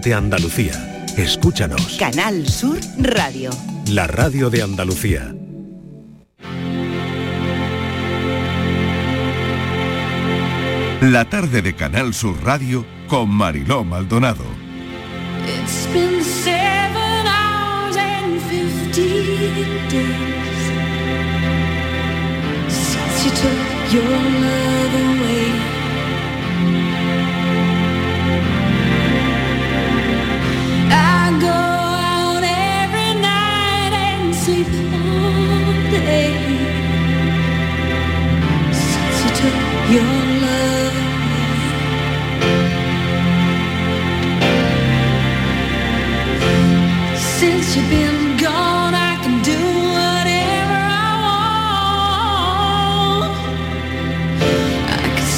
de Andalucía. Escúchanos. Canal Sur Radio. La radio de Andalucía. La tarde de Canal Sur Radio con Mariló Maldonado. It's been seven hours and days since you took your love away.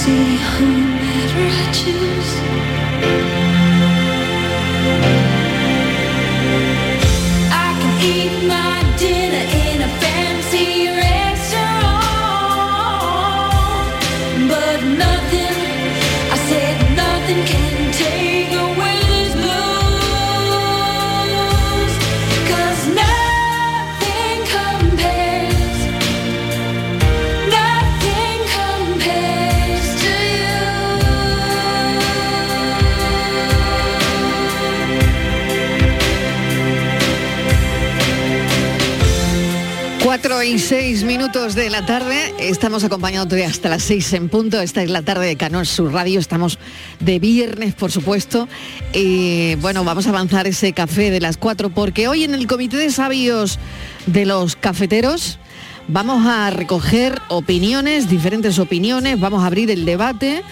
See whomever I choose. 4 y 6 minutos de la tarde. Estamos acompañados todavía hasta las 6 en punto. Esta es la tarde de Canal Sur Radio. Estamos de viernes, por supuesto. Y bueno, vamos a avanzar ese café de las cuatro, porque hoy en el Comité de Sabios de los Cafeteros vamos a recoger opiniones, diferentes opiniones, vamos a abrir el debate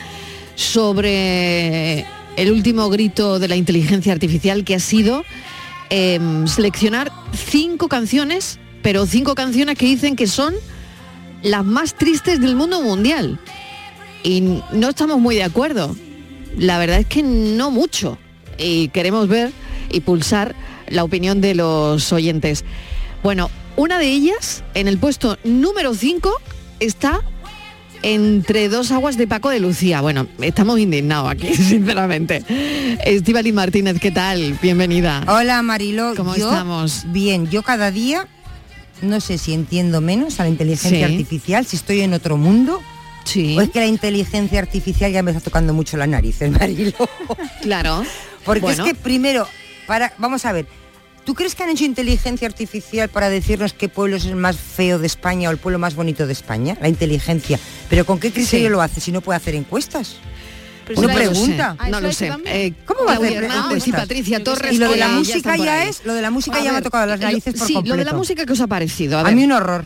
sobre el último grito de la inteligencia artificial que ha sido em, seleccionar cinco canciones, pero cinco canciones que dicen que son las más tristes del mundo mundial. Y no estamos muy de acuerdo. La verdad es que no mucho. Y queremos ver y pulsar la opinión de los oyentes. Bueno, una de ellas, en el puesto número 5, está entre dos aguas de Paco de Lucía. Bueno, estamos indignados aquí, sinceramente. Estivali Martínez, ¿qué tal? Bienvenida. Hola Mariló, ¿Cómo yo- estamos? Bien, yo cada día no sé si entiendo menos a la inteligencia Sí. artificial, si estoy en otro mundo. Sí. O es que la inteligencia artificial ya me está tocando mucho las narices, Mariló. Claro. Porque Bueno. es que primero, para, vamos a ver, ¿tú crees que han hecho inteligencia artificial para decirnos qué pueblo es el más feo de España o el pueblo más bonito de España? La inteligencia. ¿Pero con qué criterio Sí. lo hace si no puede hacer encuestas? Pero Una no lo sé, pregunta. No lo sé. Eh, ¿Cómo va a hacer Hernández y encuestas? Patricia Torres. Y lo de que la música ya es, lo de la música A ya me ha tocado las lo- narices por Sí, lo de la completo. música que os ha parecido. A, mí un horror.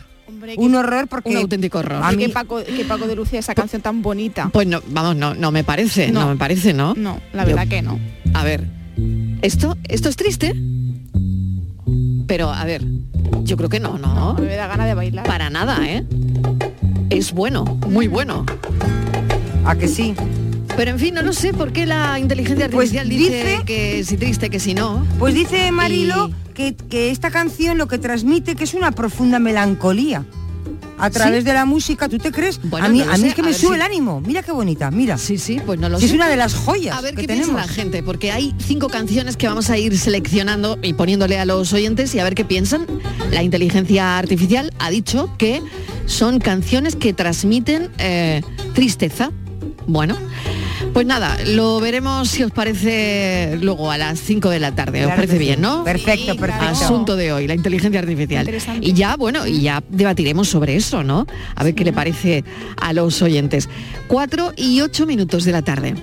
Un horror porque Un auténtico horror. A mí que Paco, que Paco de Lucía esa canción tan bonita. Pues no, vamos, no, no me parece, no, No. me parece, ¿no? No, la verdad que no. A ver, esto, esto es triste, pero a ver, yo creo que no, no. me da gana de bailar. Para nada, ¿eh? Es bueno, muy bueno. ¿A que sí? Pero en fin, no lo sé por qué la inteligencia Pues artificial dice, dice- que si triste, que si no. Pues dice Marilo que, que esta canción lo que transmite que es una profunda melancolía. A través ¿Sí? de la música, ¿tú te crees? Bueno, a mí, no a mí es que a me sube si- el ánimo. Mira qué bonita, mira. Sí, sí, pues no lo Sí, sé. es una de las joyas A ver que qué tenemos. piensa la gente, porque hay cinco canciones que vamos a ir seleccionando y poniéndole a los oyentes y a ver qué piensan. La inteligencia artificial ha dicho que son canciones que transmiten eh, tristeza. Bueno, pues nada, lo veremos si os parece luego a las 5 de la tarde. ¿Os parece sí. bien, no? Perfecto, perfecto. Asunto de hoy, la inteligencia artificial. Interesante. Y ya, bueno, y ya debatiremos sobre eso, ¿no? A ver qué le parece a los oyentes. 4 y 8 minutos de la tarde.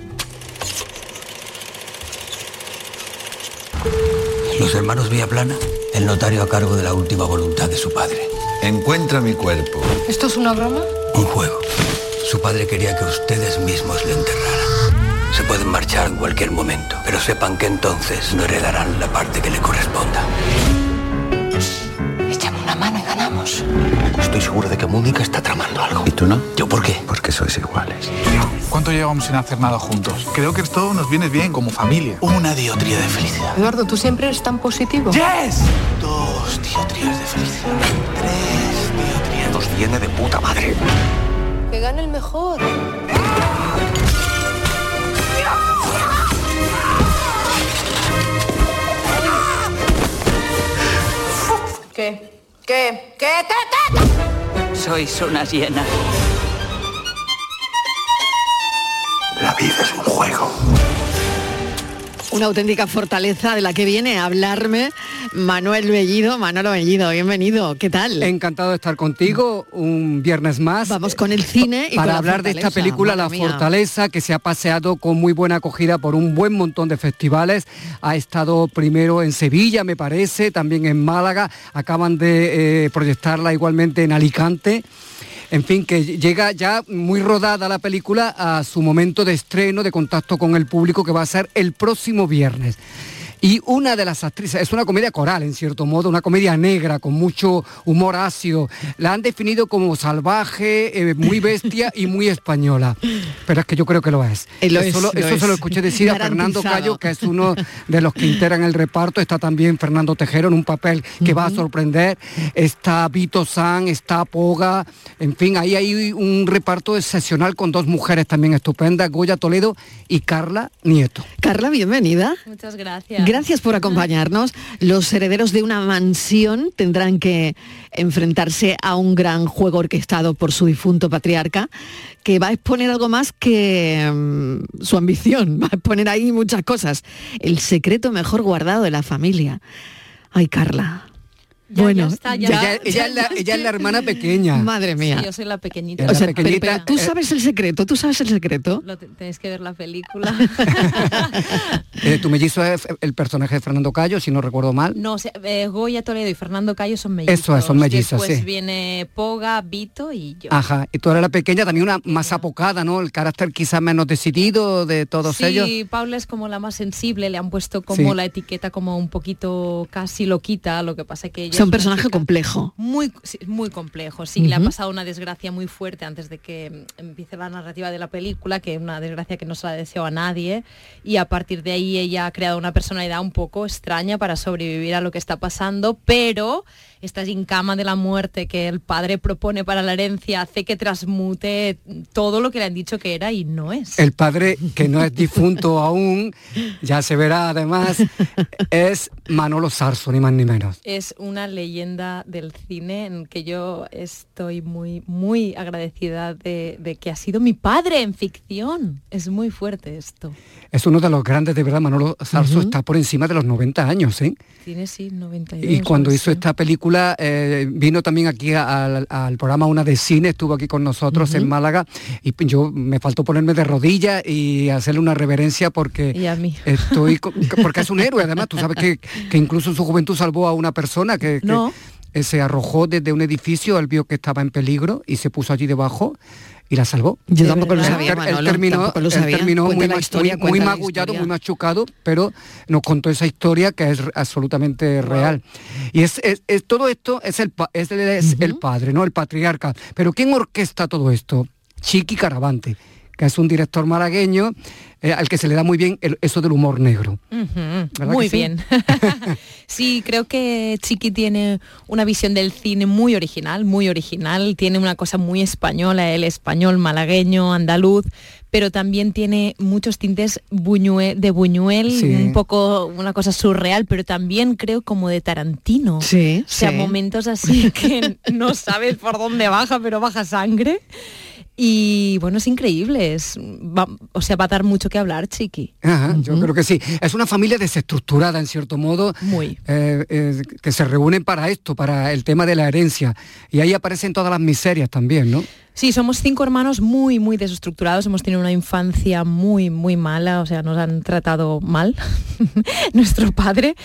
Los hermanos Villaplana, el notario a cargo de la última voluntad de su padre. Encuentra mi cuerpo. ¿Esto es una broma? Un juego. Su padre quería que ustedes mismos le enterraran. Pueden marchar en cualquier momento, pero sepan que entonces no heredarán la parte que le corresponda. Échame una mano y ganamos. Estoy seguro de que Mónica está tramando algo. ¿Y tú no? ¿Yo por qué? Porque sois iguales. ¿Cuánto llevamos sin hacer nada juntos? Creo que esto nos viene bien como familia. Una diotría de felicidad. Eduardo, tú siempre eres tan positivo. ¡Yes! Dos diotrías de felicidad. Tres diotrías. Nos viene de puta madre. Que gane el mejor. ¿Qué? ¿Qué? ¿Qué? ¿Qué? Sois unas hienas. La vida es un juego. Una auténtica fortaleza de la que viene a hablarme Manuel Bellido. Manolo Bellido, bienvenido. ¿Qué tal? Encantado de estar contigo un viernes más. Vamos con el cine y para con hablar de esta película La mía. Fortaleza que se ha paseado con muy buena acogida por un buen montón de festivales. Ha estado primero en Sevilla, me parece, también en Málaga. Acaban de eh, proyectarla igualmente en Alicante. En fin, que llega ya muy rodada la película a su momento de estreno, de contacto con el público, que va a ser el próximo viernes. Y una de las actrices, es una comedia coral en cierto modo, una comedia negra con mucho humor ácido. La han definido como salvaje, eh, muy bestia y muy española. Pero es que yo creo que lo es. Eh, lo eso es, lo- lo eso se lo es. escuché decir a Fernando. Cayo, que es uno de los que integran el reparto. Está también Fernando Tejero en un papel que va a sorprender. Está Vito San, está Poga. En fin, ahí hay un reparto excepcional con dos mujeres también estupendas, Goya Toledo y Carla Nieto. Carla, bienvenida. Muchas gracias. Gracias por acompañarnos. Los herederos de una mansión tendrán que enfrentarse a un gran juego orquestado por su difunto patriarca, que va a exponer algo más que mm, su ambición, va a exponer ahí muchas cosas. El secreto mejor guardado de la familia. Ay, Carla. Ya, bueno, ya está, ya ella, es la, ella es la hermana pequeña. Madre mía. Sí, yo soy la pequeñita. O sea, pero- pequeñita, pero tú eh, sabes el secreto, tú sabes el secreto. Lo te- tenéis que ver la película. Eh, tu mellizo es el personaje de Fernando Cayo, si no recuerdo mal. no, o sea, eh, Goya Toledo y Fernando Cayo son mellizos. Eso es, son mellizos, Después sí. viene Poga, Vito y yo. Ajá, y tú eres la pequeña, también una más apocada, ¿no? El carácter quizás menos decidido de todos sí, ellos. Paula es como la más sensible, le han puesto como Sí. la etiqueta como un poquito casi loquita, lo que pasa que ella Es un personaje chica complejo. Muy, sí, muy complejo, sí, le ha pasado una desgracia muy fuerte antes de que empiece la narrativa de la película, que una desgracia que no se la deseo a nadie, y a partir de ahí ella ha creado una personalidad un poco extraña para sobrevivir a lo que está pasando, pero esta gincama de la muerte que el padre propone para la herencia hace que transmute todo lo que le han dicho que era y no es. El padre, que no es difunto aún, ya se verá además, es Manolo Sarso, ni más ni menos. es una leyenda del cine en que yo estoy muy, muy agradecida de, de que ha sido mi padre en ficción. Es muy fuerte esto. Es uno de los grandes, de verdad, Manolo Sarso está por encima de los 90 años, ¿eh? Tiene sí 92. Y cuando hizo esta película, eh, vino también aquí al, al programa Una de Cine, estuvo aquí con nosotros en Málaga, y yo me faltó ponerme de rodillas y hacerle una reverencia porque Y a mí. estoy porque es un héroe, además, tú sabes que, que incluso en su juventud salvó a una persona que, que, No. eh, se arrojó desde un edificio, él vio que estaba en peligro y se puso allí debajo y la salvó. Yo tampoco lo Él sabía, él terminó, lo él sabía. terminó Cuenta muy, la historia, muy- magullado, muy machucado, pero nos contó esa historia que es absolutamente real. Y es, es- es- todo esto es el pa- es, el- es el padre, ¿no? El patriarca. Pero ¿quién orquesta todo esto? Chiqui Caravante, que es un director malagueño eh, al que se le da muy bien el- eso del humor negro. Ujú, ¿Verdad Muy sí? bien. sí, creo que Chiqui tiene una visión del cine muy original, muy original. Tiene una cosa muy española, el español, malagueño, andaluz, pero también tiene muchos tintes buñue- de Buñuel, Sí. un poco una cosa surreal, pero también creo como de Tarantino. Sí, O sea, sí. momentos así que no sabes por dónde baja, pero baja sangre. Y bueno, es increíble. es- va- o sea, va a dar mucho que hablar, Chiqui. Ajá, Yo creo que sí. Es una familia desestructurada, en cierto modo, Muy. eh, eh, que se reúnen para esto, para el tema de la herencia. Y ahí aparecen todas las miserias también, ¿no? Sí, somos cinco hermanos muy, muy desestructurados. Hemos tenido una infancia muy, muy mala. O sea, nos han tratado mal. Nuestro padre.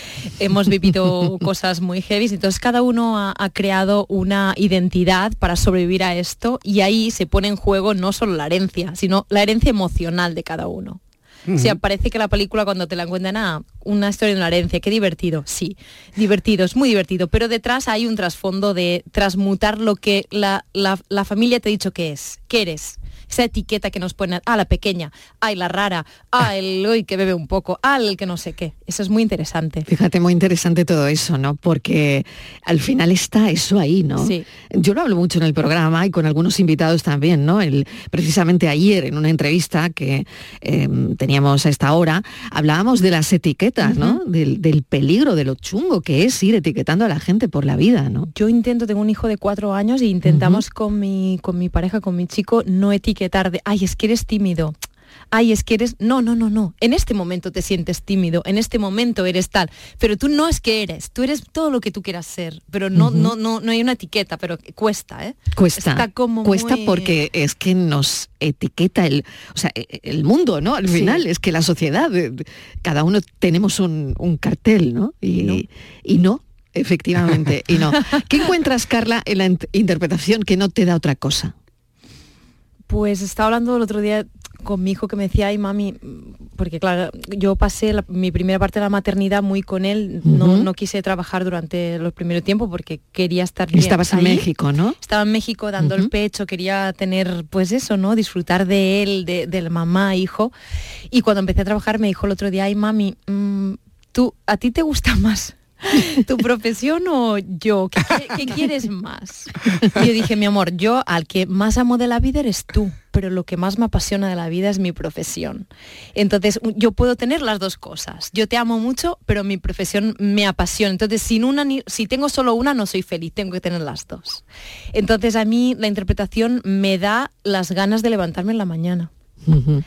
Hemos vivido cosas muy heavy. Entonces, cada uno ha, ha creado una identidad para sobrevivir a esto. Y ahí se pone en juego no solo la herencia, sino la herencia emocional de cada uno. O sea, parece que la película cuando te la cuentan, ah, una historia de una herencia, qué divertido. Sí, divertido, es muy divertido, pero detrás hay un trasfondo de transmutar lo que la, la- la familia te ha dicho que es, que eres. Esa etiqueta que nos ponen, ah, la pequeña, ay, la rara, ah, el hoy que bebe un poco, ah, el que no sé qué. Eso es muy interesante. Fíjate, muy interesante todo eso, ¿no? Porque al final está eso ahí, ¿no? Sí. Yo lo hablo mucho en el programa y con algunos invitados también, ¿no? El, precisamente ayer en una entrevista que eh, teníamos a esta hora, hablábamos de las etiquetas, ¿no? Del, del peligro, de lo chungo que es ir etiquetando a la gente por la vida, ¿no? Yo intento, tengo un hijo de cuatro años y intentamos con, mi, con mi pareja, con mi chico, no etiquetar de, ay, es que eres tímido. Ay, es que eres... No, no, no, no. En este momento te sientes tímido, en este momento eres tal. Pero tú no es que eres, tú eres todo lo que tú quieras ser. Pero no, no, no, no hay una etiqueta, pero cuesta, ¿eh? Cuesta, Está como cuesta muy- porque es que nos etiqueta el, o sea, el mundo, ¿no? Al Sí. final es que la sociedad, eh, cada uno tenemos un, un cartel, ¿no? Y, y no, efectivamente, y no. ¿Qué encuentras, Carla, en la int- interpretación que no te da otra cosa? Pues estaba hablando el otro día con mi hijo que me decía, ay mami, porque claro, yo pasé la- mi primera parte de la maternidad muy con él, no, no quise trabajar durante los primeros tiempos porque quería estar bien Estabas en. México, ¿no? Estaba en México dando el pecho, quería tener, pues eso, ¿no? Disfrutar de él, de, de la mamá, hijo. Y cuando empecé a trabajar me dijo el otro día, ay mami, mm, tú, ¿a ti te gusta más? ¿Tu profesión o yo? ¿Qué, quieres más? Y yo dije, mi amor, yo al que más amo de la vida eres tú, pero lo que más me apasiona de la vida es mi profesión. Entonces, yo puedo tener las dos cosas. Yo te amo mucho, pero mi profesión me apasiona. Entonces, sin una ni- si tengo solo una, no soy feliz, tengo que tener las dos. Entonces, a mí la interpretación me da las ganas de levantarme en la mañana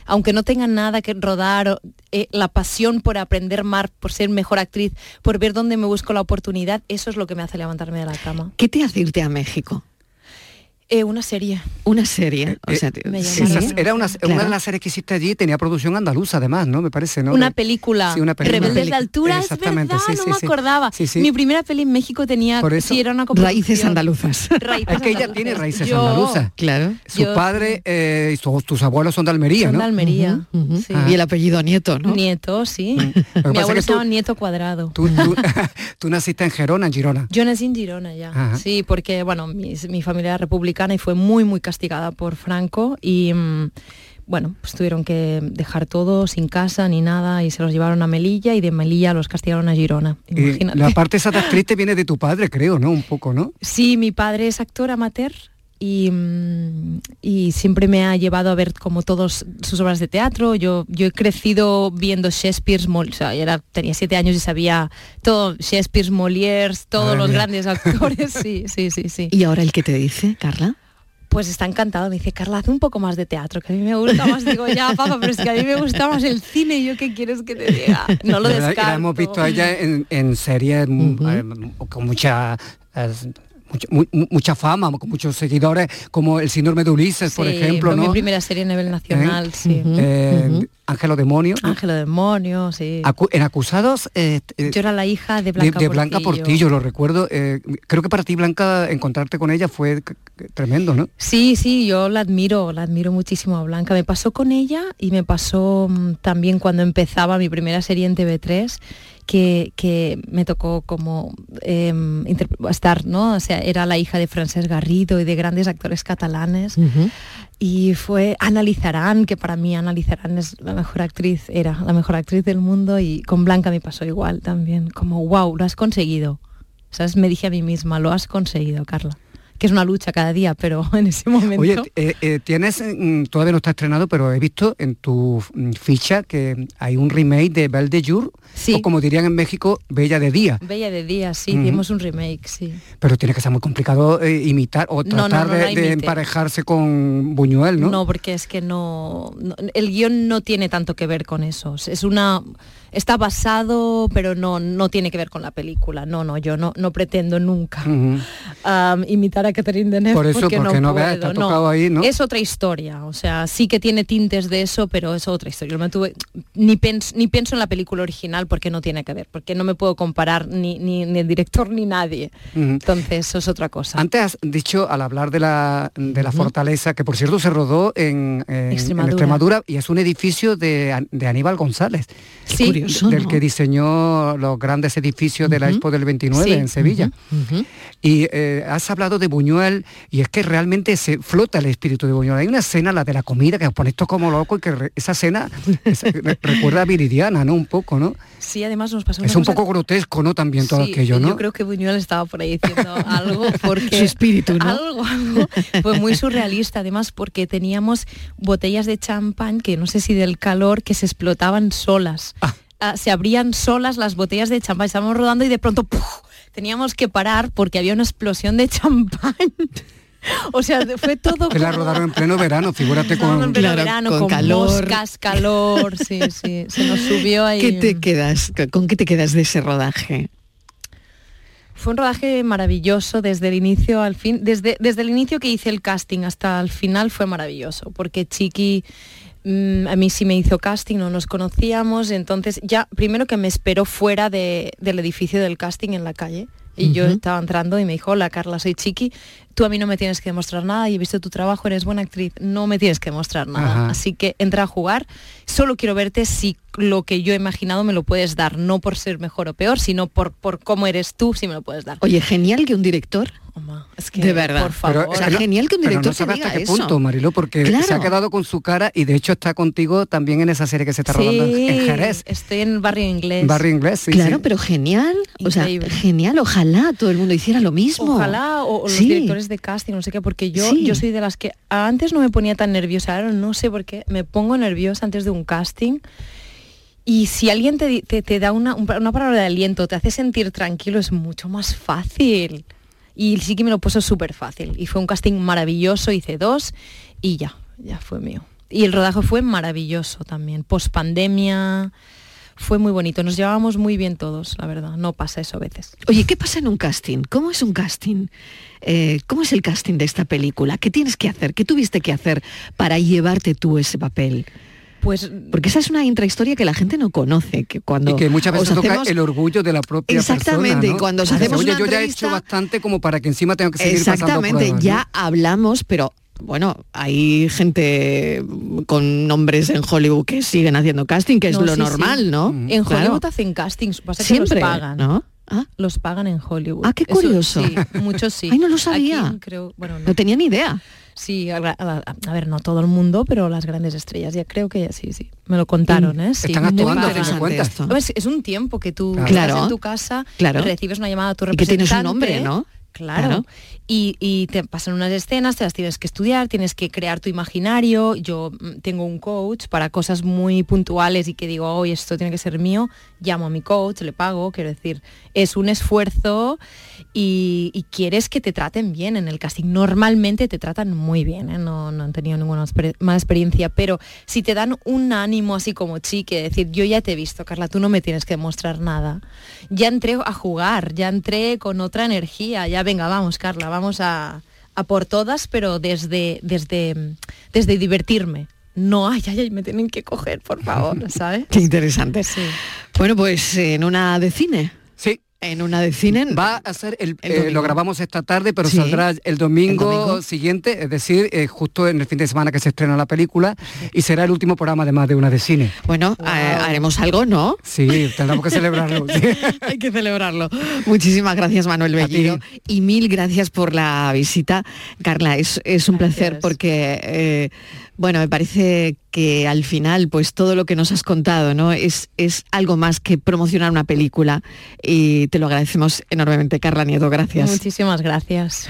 aunque no tenga nada que rodar, eh, la pasión por aprender más, por ser mejor actriz, por ver dónde me busco la oportunidad, eso es lo que me hace levantarme de la cama. ¿Qué te hace irte a México? Eh, una serie. Una serie, o sea, Me sí, era una, una Claro. de las series que hiciste allí, tenía producción andaluza además, ¿no? Me parece, ¿no? Una De- película, Sí, una película. Rebeldes de altura, es Exactamente, verdad, sí, no sí, me acordaba. Sí, sí. Mi primera peli en México tenía, Por eso. sí, era una Raíces andaluzas. Raíces Es que ella tiene raíces Yo- andaluzas. Claro. Su Yo- padre eh, y su- tus abuelos son de Almería, Son ¿no? de Almería. Sí. Y el apellido Nieto, ¿no? Nieto, sí. Mi abuelo es llama Nieto Cuadrado. Tú, tú- tú naciste en Gerona, en Girona. Yo nací en Girona ya, sí, porque bueno, mi, mi familia era republicana y fue muy, muy castigada por Franco y mm, bueno, pues tuvieron que dejar todo sin casa ni nada y se los llevaron a Melilla y de Melilla los castigaron a Girona. Imagínate. la parte esa de actriz te viene de tu padre, creo, ¿no? Un poco, ¿no? Sí, mi padre es actor amateur y, y siempre me ha llevado a ver como todas sus obras de teatro. Yo, yo he crecido viendo Shakespeare, Mol- o sea, era, tenía siete años y sabía todo, Shakespeare, Molière, todos los grandes actores. Sí, sí, sí, sí. ¿Y ahora el que te dice, Carla? Pues está encantado, me dice, Carla, haz un poco más de teatro, que a mí me gusta más. Digo, ya, papá, pero es que a mí me gusta más el cine, ¿y yo qué quieres que te diga? No lo la- la descarto. hemos visto a ella en, en series eh, con mucha... eh, mucha, mu- mu- mucha fama, con muchos seguidores, como el síndrome de Ulises, por ejemplo, fue ¿no? mi primera serie a nivel nacional, ¿Eh? sí. Eh, Ángelo Demonio. Ángelo Demonio, sí. Acu- en Acusados... eh, eh, Yo era la hija de Blanca de Blanca Portillo. lo recuerdo. eh, creo que para ti, Blanca, encontrarte con ella fue tremendo, ¿no? Sí, sí, yo la admiro, la admiro muchísimo a Blanca. Me pasó con ella y me pasó mm, también cuando empezaba mi primera serie en TV3, que, que me tocó como em, estar, ¿no? O sea, era la hija de Francesc Garrido y de grandes actores catalanes. Y fue Ana Lizarán, que para mí Ana Lizarán es la mejor actriz, era la mejor actriz del mundo y con Blanca me pasó igual también, como wow, lo has conseguido. ¿Sabes? Me dije a mí misma, lo has conseguido, Carla. Que es una lucha cada día, pero en ese momento... Oye, eh, eh, tienes, mm, todavía no está estrenado, pero he visto en tu mm, ficha que hay un remake de Belle de Jour, o como dirían en México, Bella de Día. Bella de día, sí, hicimos un remake, sí. Pero tiene que ser muy complicado eh, imitar o No, no, tratar no de, de emparejarse con Buñuel, ¿no? ¿no? porque es que no, no- el guion no tiene tanto que ver con eso. Es una está basado, pero no no tiene que ver con la película. No, no, yo no no pretendo nunca um, imitar a Catherine Deneuve Por eso, porque, porque no, no tocado ahí, ¿no? Es otra historia, o sea, sí que tiene tintes de eso, pero es otra historia. Yo me tuve, ni, pens- ni pienso en la película original porque no tiene que ver, porque no me puedo comparar ni, ni, ni el director ni nadie. Entonces, eso es otra cosa. Antes has dicho, al hablar de la, de la fortaleza, que por cierto se rodó en, en- en Extremadura. Extremadura. y es un edificio de, de Aníbal González, Sí. Curioso, del ¿no? que diseñó los grandes edificios de la Expo del 29 Sí. en Sevilla. Y eh, has hablado de Buñuel y es que realmente se flota el espíritu de Buñuel. Hay una escena, la de la comida, que os ponéis esto como loco y que re- esa escena re- recuerda a Viridiana, ¿no? Un poco, ¿no? Sí, además nos pasó Es un poco grotesco, ¿no? También todo Sí, aquello, ¿no? Yo creo que Buñuel estaba por ahí diciendo algo porque Su espíritu, ¿no? algo, algo. fue muy surrealista además porque teníamos botellas de champán que no sé si del calor que se explotaban solas. Ah, se abrían solas las botellas de champán, estábamos rodando y de pronto ¡puf! teníamos que parar porque había una explosión de champán. o sea, fue todo Que la como- rodaron en pleno verano, figúrate con... en pleno Claro, verano, con con, calor. moscas, calor, sí, sí, se nos subió ahí. ¿Qué te quedas? ¿Con qué te quedas de ese rodaje? Fue un rodaje maravilloso desde el inicio al fin. Desde, desde el inicio que hice el casting hasta el final fue maravilloso, porque Chiqui mm, a mí sí me hizo casting, no nos conocíamos, entonces ya primero que me esperó fuera de- del edificio del casting en la calle. Y yo estaba entrando y me dijo, hola Carla, soy Chiqui, tú a mí no me tienes que demostrar nada y he visto tu trabajo, eres buena actriz, no me tienes que demostrar nada. Ajá. Así que entra a jugar, solo quiero verte si lo que yo he imaginado me lo puedes dar, no por ser mejor o peor, sino por, por cómo eres tú, si me lo puedes dar. Oye, genial que un director, Es que, de verdad, por favor. o sea, no- genial que un pero director no sabe diga hasta qué eso. punto, Mariló, porque Claro. se ha quedado con su cara y de hecho está contigo también en esa serie que se está rodando en- Jerez. estoy en barrio inglés. Barrio inglés, sí, claro, sí. pero genial, o sea, genial, ojalá todo el mundo hiciera lo mismo. Ojalá, o, o los Sí. directores de casting, no sé qué, porque yo, Sí. yo soy de las que antes no me ponía tan nerviosa, ahora no sé por qué, me pongo nerviosa antes de un casting. Y si alguien te, te, te da una, un- una palabra de aliento, te hace sentir tranquilo, es mucho más fácil. Y sí que me lo puso súper fácil. Y fue un casting maravilloso, hice dos y ya, ya fue mío. Y el rodaje fue maravilloso también, post pandemia, fue muy bonito, nos llevábamos muy bien todos, la verdad, no pasa eso a veces. Oye, ¿qué pasa en un casting? ¿Cómo es un casting? Eh, ¿Cómo es el casting de esta película? ¿Qué tienes que hacer? ¿Qué tuviste que hacer para llevarte tú ese papel? Pues porque esa es una intrahistoria que la gente no conoce, que cuando Y que muchas veces toca hacemos- el orgullo de la propia Exactamente, persona, y ¿no? cuando os hacemos Oye, una yo ya he entrevista- hecho bastante como para que encima tenga que seguir pasando Exactamente, pruebas, ¿no? ya hablamos, pero bueno, hay gente con nombres en Hollywood que siguen haciendo casting, que es lo sí, sí. normal, ¿no? En Claro. Hollywood hacen castings, pasa que Siempre, los pagan. ¿no? Los pagan en Hollywood. Ah, qué Eso curioso. sí, muchos sí. Ay, no lo sabía. Aquí creo, bueno, no. No tenía ni idea. Sí, a, a- a ver, no todo el mundo, pero las grandes estrellas, ya creo que sí, sí. Me lo contaron, Mm. ¿eh? Sí, Están actuando, cuentas. A ver, Es, un tiempo que tú Claro. estás en tu casa, Claro. recibes una llamada a tu Y que tienes un nombre, ¿no? Claro. Y, te pasan unas escenas, te las tienes que estudiar, tienes que crear tu imaginario. Yo mm, tengo un coach para cosas muy puntuales y que digo, hoy esto tiene que ser mío. Llamo a mi coach, le pago, quiero decir, es un esfuerzo y, quieres que te traten bien en el casting. Normalmente te tratan muy bien, ¿eh? no, no han tenido ninguna mala experiencia, pero si te dan un ánimo así como chique, decir, yo ya te he visto, Carla, tú no me tienes que demostrar nada. Ya entré a jugar, ya entré con otra energía, ya venga, vamos, Carla, vamos a, a por todas, pero desde, desde, desde divertirme. No, ay, ay, ay, me tienen que coger, por favor, ¿sabes? Qué interesante. Bueno, pues en una de cine. Sí. En una de cine. Va a ser el, El eh, lo grabamos esta tarde, pero Sí. saldrá el domingo, El domingo. siguiente, es decir, eh, justo en el fin de semana que se estrena la película y será el último programa además de una de cine. Bueno, eh, haremos algo, ¿no? Sí, tendremos que celebrarlo. sí. Hay que celebrarlo. Muchísimas gracias, Manuel. Bellido. Y mil gracias por la visita. Carla, es, es un placer porque, eh, bueno, me parece que al final, pues todo lo que nos has contado, ¿no? Es, es algo más que promocionar una película. Y te lo agradecemos enormemente, Carla Nieto. Gracias. Muchísimas gracias.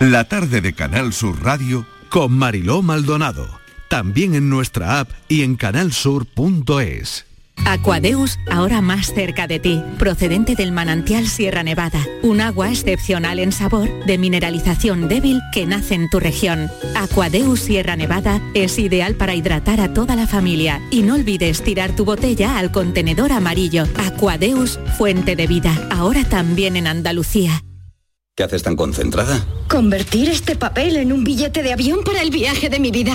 La tarde de Canal Sur Radio Con Mariló Maldonado. También en nuestra app y en canalsur.es. Aquadeus, ahora más cerca de ti, procedente del manantial Sierra Nevada, un agua excepcional en sabor, de mineralización débil que nace en tu región. Aquadeus Sierra Nevada es ideal para hidratar a toda la familia y no olvides tirar tu botella al contenedor amarillo. Aquadeus, fuente de vida, ahora también en Andalucía. ¿Qué haces tan concentrada? Convertir este papel en un billete de avión para el viaje de mi vida.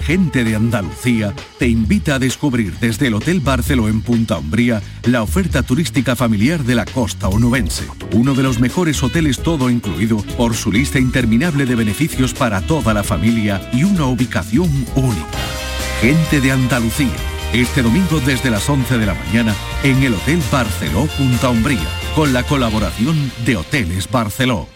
Gente de Andalucía te invita a descubrir desde el Hotel Barceló en Punta Umbría la oferta turística familiar de la costa onubense. Uno de los mejores hoteles todo incluido por su lista interminable de beneficios para toda la familia y una ubicación única. Gente de Andalucía. Este domingo desde las 11 de la mañana en el Hotel Barceló Punta Umbría con la colaboración de Hoteles Barceló.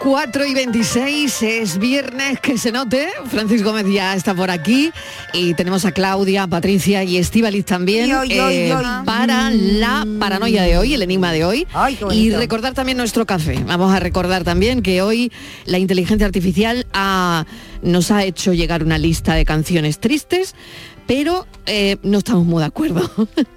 4 y 26 es viernes, que se note. Francis Gómez ya está por aquí y tenemos a Claudia, Patricia y Estíbaliz también Y hoy, hoy, eh, hoy. para la paranoia de hoy, el enigma de hoy. Ay, y recordar también nuestro café. Vamos a recordar también que hoy la inteligencia artificial ha- nos ha hecho llegar una lista de canciones tristes. Pero eh, no estamos muy de acuerdo.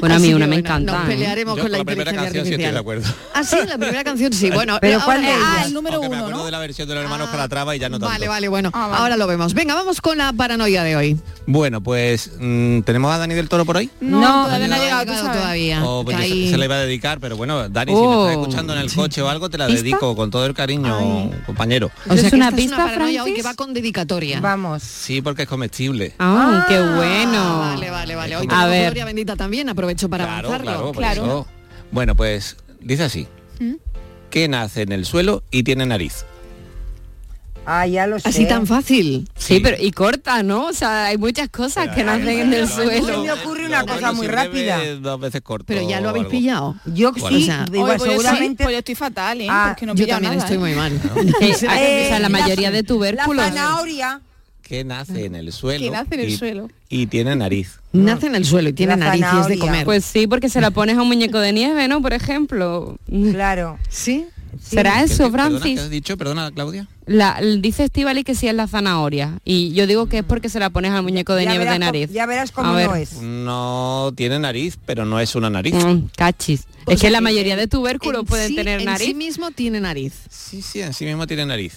Bueno, a mí una me bueno, encanta, Nos ¿eh? pelearemos Yo con la, con la primera canción sí estoy artificial. de acuerdo. Ah, sí, la primera canción sí. Bueno, ¿Pero ahora- cuál de ah, el número Aunque me uno, acuerdo ¿no? de la versión de los hermanos Calatrava y ya no tanto. Vale, vale, bueno. Ahora lo vemos. Venga, vamos con la paranoia de hoy. Bueno, pues mm, ¿tenemos a Dani del Toro por ahí? No, todavía no ha llegado, todavía. Oh, pues se- se, le iba a dedicar, pero bueno, Dani, si me Oh. estás escuchando en el coche o algo, te la ¿Pista? dedico con todo el cariño, compañero. O sea, ¿Es que una es pista, paranoia hoy Francis? que va con dedicatoria. Vamos. Sí, porque es comestible. Ah, qué bueno. Vale, vale, vale. Hoy A tenemos ver. Gloria bendita también, aprovecho para Claro, avanzarlo. claro, por eso. Bueno, pues dice así. ¿Mm? Que nace en el suelo y tiene nariz. Ah, ya lo sé. Así tan fácil. Sí, pero y corta, ¿no? O sea, hay muchas cosas que nacen en el suelo. Se me ocurre una cosa Bueno, muy si rápida. Dos veces corto. Pero ya lo habéis pillado. Yo Bueno. sí, O sea, igual Oye, pues yo sí, seguramente. pues yo estoy fatal, ¿eh? Ah, no yo también nada, estoy ¿eh? muy mal. Eh, o sea, la mayoría de La tubérculos. zanahoria. Que nace en el suelo. Que nace en el y, suelo. Y tiene nariz. Nace en el suelo y tiene La narices de comer. Pues sí, porque se la pones a un muñeco de nieve, ¿no? Por ejemplo. Claro. ¿Sí? ¿Será ¿Qué- eso, qué- perdona, ¿Qué Francis? has dicho? Perdona, Claudia. La, dice Estivali que sí es la zanahoria. Y yo digo que es porque se la pones al muñeco de Ya nieve de nariz. Ya verás cómo ver. no es. No tiene nariz, pero no es una nariz. Mm, cachis. Es que la mayoría en- de tubérculos en pueden sí- tener En nariz. sí mismo tiene nariz. Sí, sí, en sí mismo tiene nariz.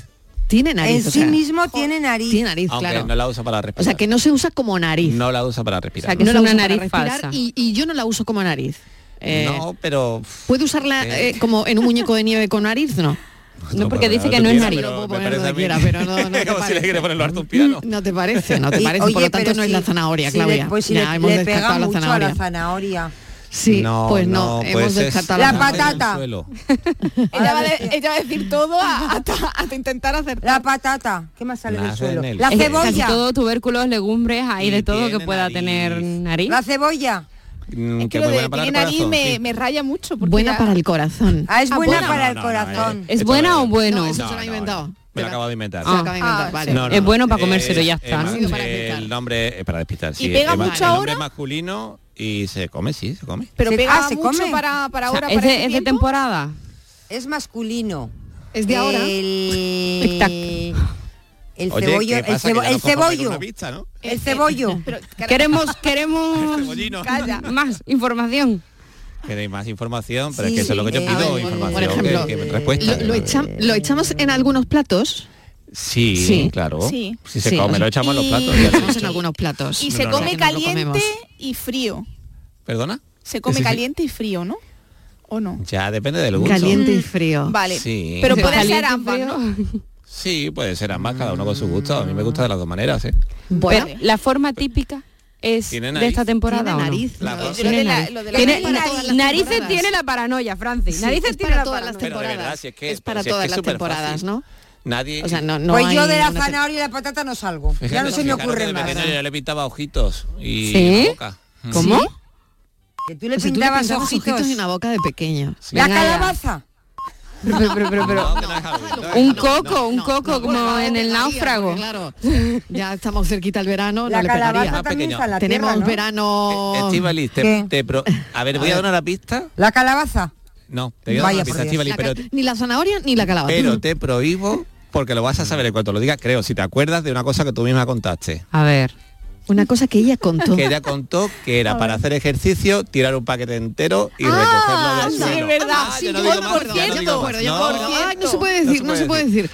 Tiene nariz. En o sí sea, mismo tiene nariz. Tiene nariz, Aunque claro. no la usa para O respirar. sea, que no se usa como nariz. No la usa para respirar. O sea, que no es la una uso para nariz respirar falsa. Y, y yo no la uso como nariz. Eh, no, pero ¿Puede usarla Eh. eh, como en un muñeco de nieve con nariz? No. No, porque dice que no es nariz. pero Lo puedo me poner parece donde a mí quiera, pero no- no te Como si le parece. quiere ponerlo harto un piano. No te parece, no te Y, parece, por oye, lo tanto pero no es la zanahoria, si Claudia. le- pues si ya le, hemos le pega la mucho a zanahoria. la zanahoria. Sí, No, pues no, no, hemos pues es- descartado La la patata. Suelo. Ella va, de- ella va a decir todo a- hasta, hasta intentar acertar. La patata. ¿Qué más sale del suelo? el La Casi cebolla. todo tubérculos, legumbres, hay Y de todo que pueda nariz. tener nariz. La cebolla. Mm, Es que lo de tiene nariz corazón, me, sí. me raya mucho. porque Buena ya- para el corazón. Ah, es Ah, buena buena. para el No, no, no, corazón. ¿Es Esto buena o bueno? No, eso No, se lo ha no, inventado. Me lo acabo de inventar. Se lo acaba de inventar, Ah, vale. sí. No, no, Es no. bueno para comérselo, ya Es- está, explicar. El nombre es para despistar. Sí, pega es más- mucho el nombre ahora? masculino y se come, sí, se come. Pero Se- pega ah, se mucho come. para, para O sea, ahora, ¿es, para de, este es de tiempo. temporada? Es masculino. Es de ahora. El, el Oye, cebollo, ¿qué el, cebo- el cebollo. una pizza, ¿no? El cebollo. Pero, Queremos, queremos. Calla. más información. Queréis más información, pero Sí, es que eso es lo que yo eh, pido, a ver, información, por ejemplo, que, que respuesta. Lo, lo echa- lo echamos en algunos platos. Sí, Sí. claro. Sí. Si se Sí, come, lo echamos en los platos. Lo ya en algunos platos. y No, se no, come caliente y frío. ¿Perdona? Se come Sí, sí. caliente y frío, ¿no? ¿O no? Ya depende del gusto. Caliente y frío. Vale. Sí. Pero puede ser ambas. ¿no? Sí, puede ser ambas, cada uno con su gusto. A mí me gusta de las dos maneras, ¿eh? Bueno, Pero, ¿La forma típica es ¿Tiene de esta temporada nariz. La ¿no? rosa. Lo de Tiene la- nariz. lo de la Tiene- nariz para todas las narices temporadas. tiene la paranoia, Francis. Sí, narices es tiene para la todas las temporadas. verdad, si es que- es para si es que todas las temporadas, ¿no? Nadie... O sea, no, no pues hay yo de la zanahoria y la patata no salgo. Fíjate, ya no se me ocurre más. pequeño yo le pintaba ojitos y ¿Sí? la boca. ¿Cómo? Que tú le O sea, tú pintabas pintabas ojitos. y una boca de pequeño. La calabaza. Pero, pero, pero, pero- No, un coco, un No, coco no, como en el náufrago. Claro, ya estamos cerquita al verano, La no le pegaría. Pequeño. la Tenemos tierra, ¿no? verano... Te, ¿Qué? te pro- A ver, voy a dar una pista. La calabaza. No, te voy a dar Vaya una pista, pero, Ni la zanahoria ni la calabaza. pero te prohíbo porque lo vas a saber en cuanto lo diga, creo, si te acuerdas de una cosa que tú misma contaste. A ver. Una cosa que ella contó. Que ella contó que era para hacer ejercicio, tirar un paquete entero y Ah, recogerlo del sí, es verdad. Ah, Sí, yo no digo más, ya no me No, se puede decir, no se puede decir.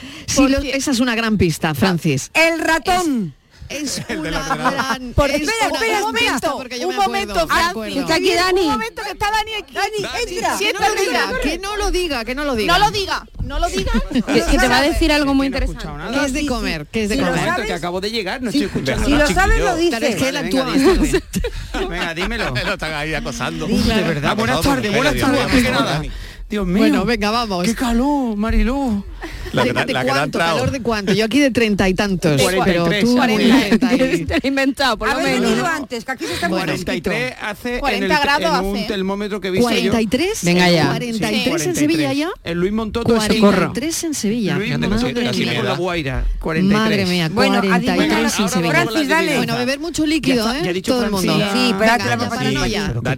Esa es una gran pista, Francis. El ratón. Es del una gran... Por- es espera, espera, espera. pista, porque yo un me momento, me Francis. Está aquí Dani. Un momento que está Dani aquí. Dani, entra. Que no lo diga, que no lo diga, que no lo diga. No lo diga, no lo diga. Que, que te va a decir algo muy interesante. ¿Qué es de comer? ¿Qué es de Si lo comer? momento sabes- que acabo de llegar, no estoy escuchando. Si lo sabes, lo. Claro, es dices. que él Venga, actúa. Venga, dímelo. Lo están ahí acosando. De verdad, buenas Por favor, tardes, buenas tardes. Dani. Dios mío. Bueno, venga, vamos. Qué calor, Marilú. La la ha cuánto, calor de cuánto. Yo aquí de treinta y tantos, pero 43, tú ¿sabes? de 30 y- Te lo he inventado, por lo menos. antes, que aquí se está muy Bueno, fresquito. 43 hace en, 40 el, grados en un hace. termómetro que he visto yo. 43, Venga ya. 43 en Sevilla ya. El Luis montó todo ese 43 en Sevilla. Luis la. Guaira. 43. Madre mía, Bueno, 43 adivina, en Sevilla. Francis, dale. Bueno, beber mucho líquido, ¿eh? ya ha dicho Todo el mundo. Sí, pero te la ya vamos a para decir. no ya. Pero qué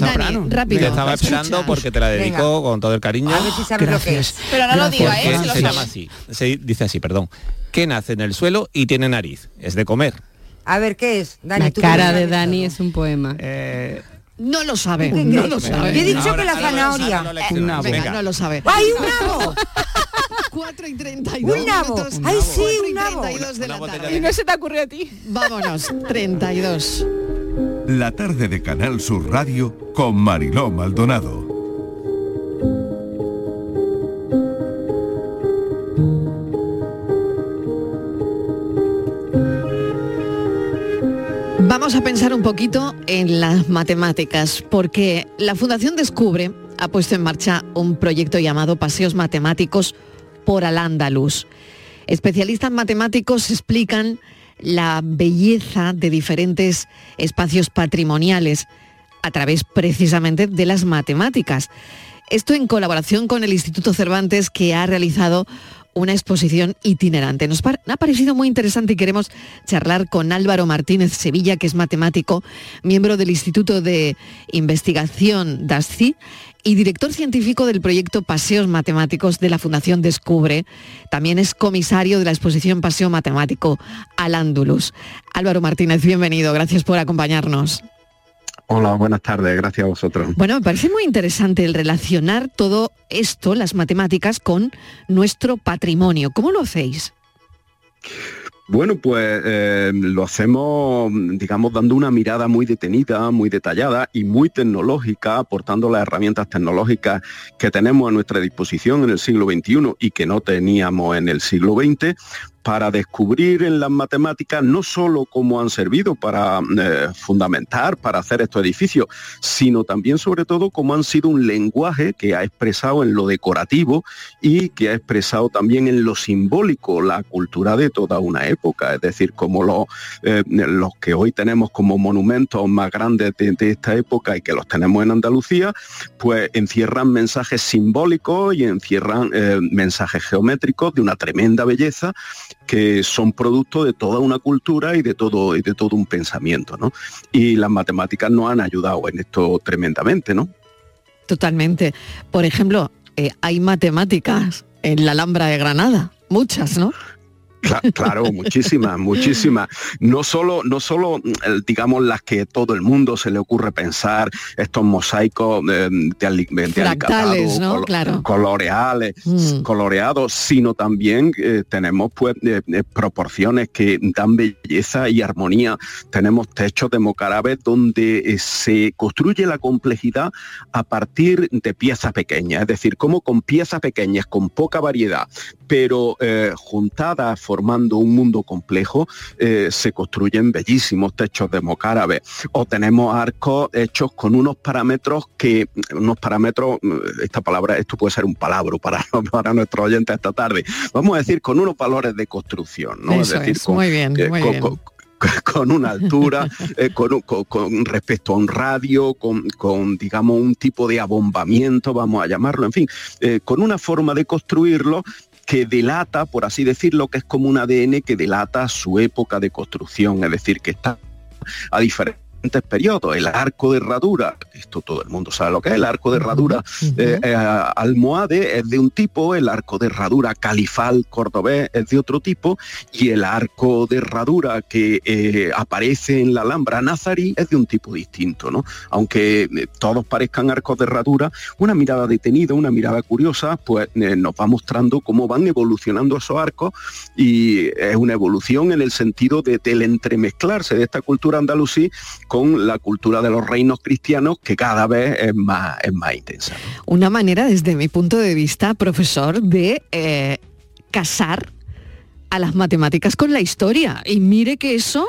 Dani, rápido. Te estaba esperando porque te la dedico con todo el cariño. A ver si sabes lo que es. Pero no lo diga, Porque ¿eh? Se llama sabe. así. Se dice así, perdón. Que nace en el suelo y tiene nariz. Es de comer. A ver, ¿qué es? Dani, La tú cara de Dani es un poema. Eh, No lo sabe, ¿Qué- no lo Yo he sabe. dicho Ahora- que la zanahoria. Un nabo. Venga, no lo sabe. ¡Ay, un nabo! 4 y 32 Un nabo. minutos. Ay, sí, un nabo. 32 de la tarde. Y no se te ocurrió a ti. Vámonos, 32. La tarde de Canal Sur Radio con Mariló Maldonado. Vamos a pensar un poquito en las matemáticas, porque la Fundación Descubre ha puesto en marcha un proyecto llamado Paseos Matemáticos por Al-Ándalus. Especialistas matemáticos explican la belleza de diferentes espacios patrimoniales a través precisamente de las matemáticas. Esto en colaboración con el Instituto Cervantes que ha realizado una exposición itinerante. Nos ha parecido muy interesante y queremos charlar con Álvaro Martínez Sevilla, que es matemático, miembro del Instituto de Investigación DASCI y director científico del proyecto Paseos Matemáticos de la Fundación Descubre. También es comisario de la exposición Paseo Matemático al Ándulus. Álvaro Martínez, bienvenido. Gracias por acompañarnos. Hola, buenas tardes, gracias a vosotros. Bueno, me parece muy interesante el relacionar todo esto, las matemáticas, con nuestro patrimonio. ¿Cómo lo hacéis? Bueno, pues eh, lo hacemos, digamos, dando una mirada muy detenida, muy detallada y muy tecnológica, aportando las herramientas tecnológicas que tenemos a nuestra disposición en el siglo XXI y que no teníamos en el siglo XX, para descubrir en las matemáticas no solo cómo han servido para eh, fundamentar, para hacer estos edificios, sino también sobre todo cómo han sido un lenguaje que ha expresado en lo decorativo y que ha expresado también en lo simbólico la cultura de toda una época, es decir, como los, eh, los que hoy tenemos como monumentos más grandes de, esta época y que los tenemos en Andalucía, pues encierran mensajes simbólicos y encierran eh, mensajes geométricos de una tremenda belleza que son producto de toda una cultura y de todo, y de todo un pensamiento, ¿no? Y las matemáticas nos han ayudado en esto tremendamente, ¿no? Totalmente. Por ejemplo, eh, hay matemáticas en la Alhambra de Granada, muchas, ¿no? Cla- Claro, muchísimas, muchísimas. No solo, no solo, mm, digamos, las que todo el mundo se le ocurre pensar, estos mosaicos eh, de, de Fractales, alicatado, ¿no? Claro. coloreales, Mm. coloreados, sino también eh, tenemos pues eh, eh, proporciones que dan belleza y armonía. Tenemos techos de mocarabes donde eh, se construye la complejidad a partir de piezas pequeñas, es decir, como con piezas pequeñas, con poca variedad, pero eh, juntadas formando un mundo complejo, eh, se construyen bellísimos techos de mocarábe. O tenemos arcos hechos con unos parámetros que, unos parámetros, eh, esta palabra, esto puede ser un palabro para, para nuestros oyentes esta tarde. Vamos a decir, con unos valores de construcción, ¿no? Eso decir, es, muy bien, muy con- bien. con- con una altura, eh, con, con- con respecto a un radio, con, con, digamos un tipo de abombamiento, vamos a llamarlo, en fin, eh, con una forma de construirlo que delata, por así decirlo, que es como un ADN que delata su época de construcción, es decir, que está a diferentes periodos. El arco de herradura, esto todo el mundo sabe lo que es, el arco de herradura eh, eh, almohade es de un tipo, el arco de herradura califal cordobés es de otro tipo y el arco de herradura que eh, aparece en la Alhambra nazarí es de un tipo distinto, ¿no? Aunque todos parezcan arcos de herradura, una mirada detenida, una mirada curiosa, pues nos va mostrando cómo van evolucionando esos arcos y es una evolución en el sentido de, del entremezclarse de esta cultura andalusí con la cultura de los reinos cristianos que cada vez es más, es más intensa. Una manera, desde mi punto de vista, profesor, de eh, casar a las matemáticas con la historia. Y mire que eso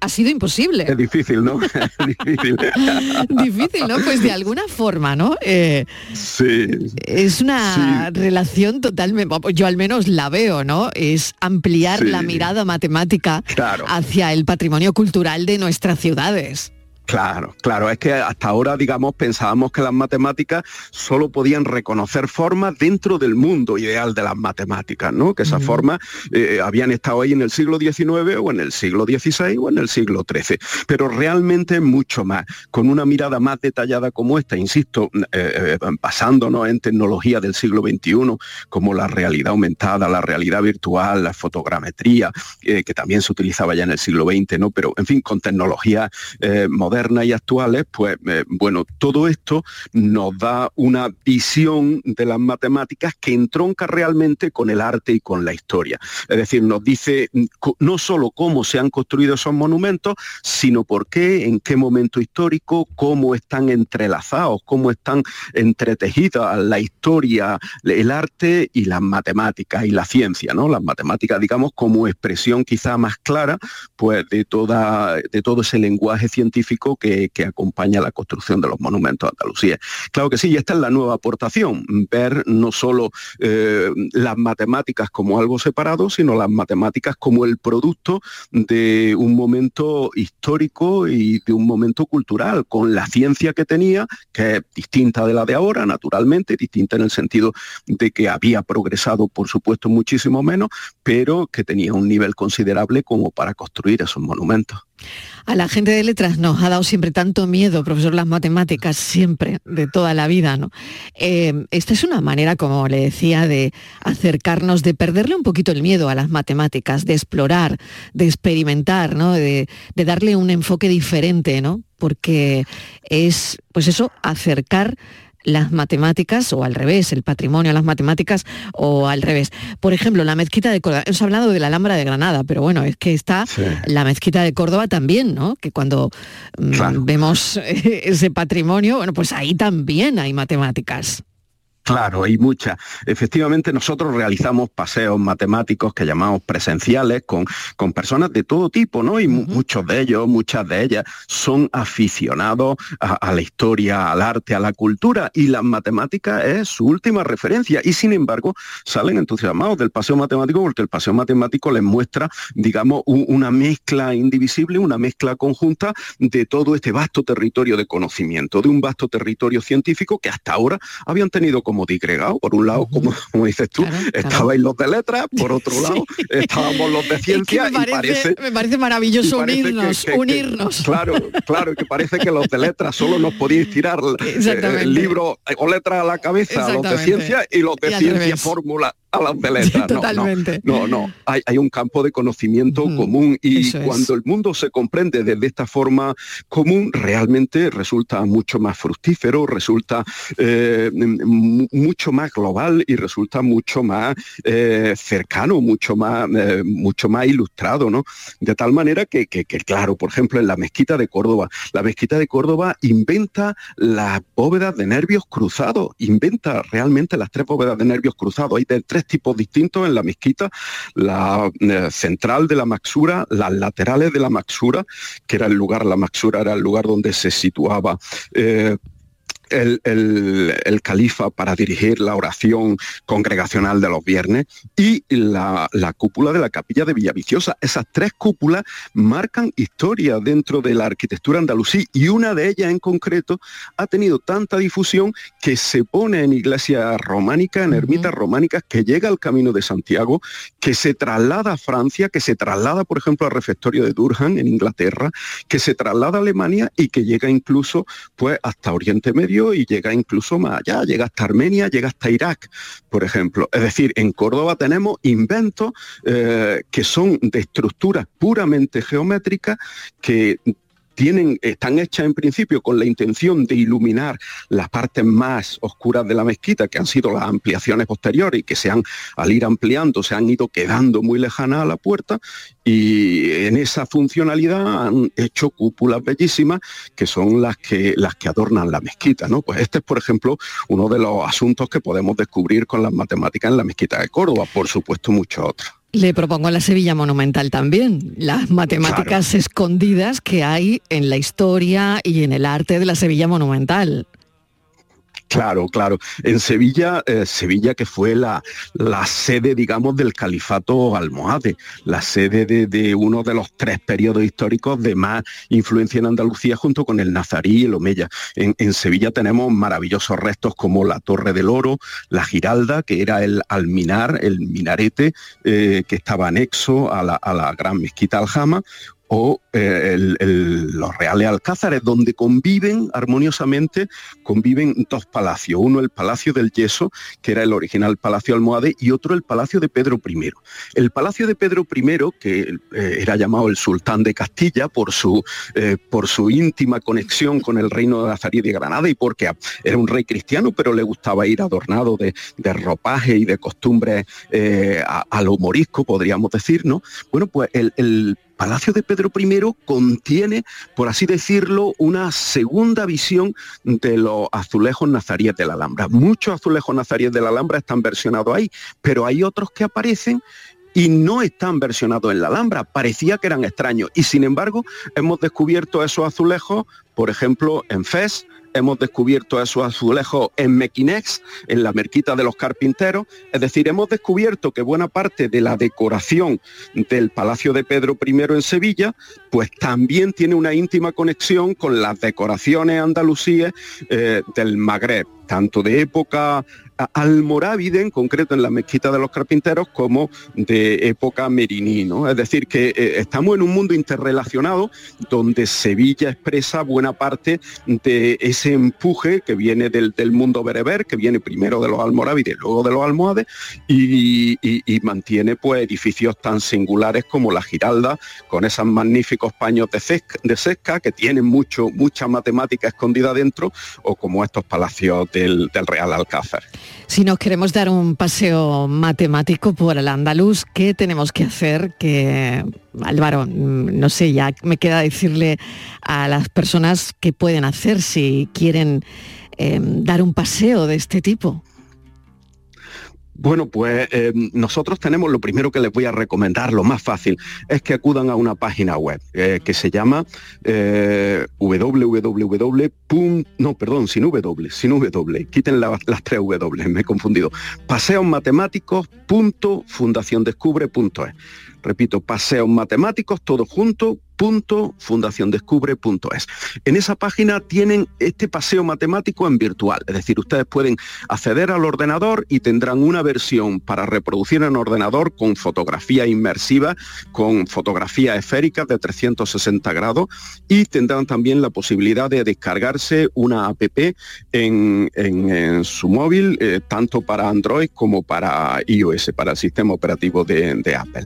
ha sido imposible. Es difícil, ¿no? difícil. Difícil, ¿no? Pues de alguna forma, ¿no? Eh, Sí. es una relación totalmente, yo al menos la veo, ¿no? Es ampliar Sí. la mirada matemática Claro. hacia el patrimonio cultural de nuestras ciudades. Claro, claro, es que hasta ahora, digamos, pensábamos que las matemáticas solo podían reconocer formas dentro del mundo ideal de las matemáticas, ¿no? Que esas formas eh, habían estado ahí en el siglo XIX o en el siglo XVI o en el siglo XIII. Pero realmente mucho más. Con una mirada más detallada como esta, insisto, eh, eh, basándonos en tecnología del siglo XXI, como la realidad aumentada, la realidad virtual, la fotogrametría, eh, que también se utilizaba ya en el siglo XX, ¿no? Pero, en fin, con tecnologías eh, modernas y actuales, pues, eh, bueno, todo esto nos da una visión de las matemáticas que entronca realmente con el arte y con la historia. Es decir, nos dice mm, no solo cómo se han construido esos monumentos, sino por qué, en qué momento histórico, cómo están entrelazados, cómo están entretejidas la historia, el arte y las matemáticas y la ciencia, ¿no? Las matemáticas, digamos, como expresión quizá más clara, pues de toda, de todo ese lenguaje científico que, acompaña la construcción de los monumentos de Andalucía. Claro que sí, y esta es la nueva aportación, ver no solo eh, las matemáticas como algo separado, sino las matemáticas como el producto de un momento histórico y de un momento cultural, con la ciencia que tenía, que es distinta de la de ahora, naturalmente, distinta en el sentido de que había progresado, por supuesto, muchísimo menos, pero que tenía un nivel considerable como para construir esos monumentos. A la gente de letras nos ha dado siempre tanto miedo, profesor, las matemáticas, siempre, de toda la vida, ¿no? Eh, esta es una manera, como le decía, de acercarnos, de perderle un poquito el miedo a las matemáticas, de explorar, de experimentar, ¿no? De, de darle un enfoque diferente, ¿no? Porque es, pues eso, acercar las matemáticas o al revés, el patrimonio a las matemáticas o al revés. Por ejemplo, la mezquita de Córdoba, hemos hablado de la Alhambra de Granada, pero bueno, es que está la mezquita de Córdoba también, ¿no? Que cuando mm, vemos eh, ese patrimonio, bueno, pues ahí también hay matemáticas. Claro, hay muchas. Efectivamente, nosotros realizamos paseos matemáticos que llamamos presenciales con, con personas de todo tipo, ¿no? Y mu- muchos de ellos, muchas de ellas, son aficionados a, a la historia, al arte, a la cultura, y las matemáticas es su última referencia. Y sin embargo, salen entusiasmados del paseo matemático porque el paseo matemático les muestra, digamos, una mezcla indivisible, una mezcla conjunta de todo este vasto territorio de conocimiento, de un vasto territorio científico que hasta ahora habían tenido como digregado. Por un lado, como, como dices tú, estabais los de letras, por otro lado, estábamos los de Es que ciencia me, y parece, parece me parece maravilloso parece unirnos, que- que- unirnos. claro, claro, que parece que los de letras solo nos podíais tirar eh, el libro eh, o letras a la cabeza los de ciencia y los de Y ciencia fórmula a de letras. No, no, Totalmente. No, no, Hay, hay un campo de conocimiento común y eso es. cuando el mundo se comprende desde esta forma común, realmente resulta mucho más fructífero, resulta eh, mu- mucho más global y resulta mucho más eh, cercano, mucho más, eh, mucho más ilustrado, ¿no? De tal manera que, que- que, claro, por ejemplo, en la mezquita de Córdoba, la mezquita de Córdoba inventa las bóvedas de nervios cruzados, inventa realmente las tres bóvedas de nervios cruzados. Hay de tres tipos distintos en la mezquita, la eh, central de la maxura, las laterales de la maxura, que era el lugar, la maxura era el lugar donde se situaba. eh, el, el- el califa para dirigir la oración congregacional de los viernes y la, la cúpula de la capilla de Villaviciosa. Esas tres cúpulas marcan historia dentro de la arquitectura andalusí y una de ellas en concreto ha tenido tanta difusión que se pone en iglesias románicas, en ermitas románicas, que llega al Camino de Santiago, que se traslada a Francia, que se traslada, por ejemplo, al refectorio de Durham en Inglaterra, que se traslada a Alemania y que llega incluso pues hasta Oriente Medio y llega incluso más allá, llega hasta Armenia, llega hasta Irak, por ejemplo. Es decir, en Córdoba tenemos inventos eh, que son de estructuras puramente geométricas que tienen, están hechas en principio con la intención de iluminar las partes más oscuras de la mezquita, que han sido las ampliaciones posteriores y que se han, al ir ampliando, se han ido quedando muy lejanas a la puerta y en esa funcionalidad han hecho cúpulas bellísimas que son las que, las que adornan la mezquita. ¿no? Pues este es, por ejemplo, uno de los asuntos que podemos descubrir con las matemáticas en la mezquita de Córdoba, por supuesto muchos otros. Le propongo la Sevilla Monumental también, las matemáticas escondidas que hay en la historia y en el arte de la Sevilla Monumental. Claro, claro. En Sevilla, eh, Sevilla que fue la, la sede, digamos, del califato almohade, la sede de, uno de los tres periodos históricos de más influencia en Andalucía junto con el Nazarí y el Omeya. En, en Sevilla tenemos maravillosos restos como la Torre del Oro, la Giralda, que era el alminar, el minarete eh, que estaba anexo a la, a la gran mezquita Aljama, o eh, el- los reales alcázares, donde conviven armoniosamente, conviven dos palacios, uno el Palacio del Yeso, que era el original Palacio Almohade, y otro el Palacio de Pedro I. El Palacio de Pedro I, que eh, era llamado el Sultán de Castilla por su, eh, por su íntima conexión con el reino de Nazarí de Granada y porque era un rey cristiano, pero le gustaba ir adornado de, ropaje y de costumbres a, a lo morisco, podríamos decir, ¿no? Bueno, pues el, el Palacio de Pedro I contiene, por así decirlo, una segunda visión de los azulejos nazaríes de la Alhambra. Muchos azulejos nazaríes de la Alhambra están versionados ahí, pero hay otros que aparecen y no están versionados en la Alhambra. Parecía que eran extraños y sin embargo hemos descubierto esos azulejos, por ejemplo, en Fez, hemos descubierto esos azulejos en Mequinex, en la Merquita de los Carpinteros, es decir, hemos descubierto que buena parte de la decoración del Palacio de Pedro I en Sevilla, pues también tiene una íntima conexión con las decoraciones andalusíes eh, del Magreb, tanto de época almorávide, en concreto en la mezquita de los carpinteros, como de época meriní, ¿no? Es decir, que eh, estamos en un mundo interrelacionado donde Sevilla expresa buena parte de ese empuje que viene del, del mundo bereber, que viene primero de los almorávides, luego de los almohades, y, mantiene pues edificios tan singulares como la Giralda, con esos magníficos paños de cesca, de sesca que tienen mucho, mucha matemática escondida dentro, o como estos palacios de del, Real Alcázar. Si nos queremos dar un paseo matemático por el andaluz, ¿qué tenemos que hacer? Que, Álvaro, mm, no sé, ya me queda decirle a las personas qué pueden hacer si quieren eh, dar un paseo de este tipo. Bueno, pues eh, nosotros tenemos lo primero que les voy a recomendar, lo más fácil, es que acudan a una página web eh, que se llama eh, www. No, perdón, sin W, sin W, quiten la- las tres W, me he confundido. paseosmatemáticos.fundaciondescubre.es. Repito, paseos matemáticos, todo junto, punto fundaciondescubre.es. En esa página tienen este paseo matemático en virtual, es decir, ustedes pueden acceder al ordenador y tendrán una versión para reproducir en ordenador con fotografía inmersiva, con fotografía esférica de 360 grados y tendrán también la posibilidad de descargarse una app en, en- su móvil, eh, tanto para Android como para iOS, para el sistema operativo de, de Apple.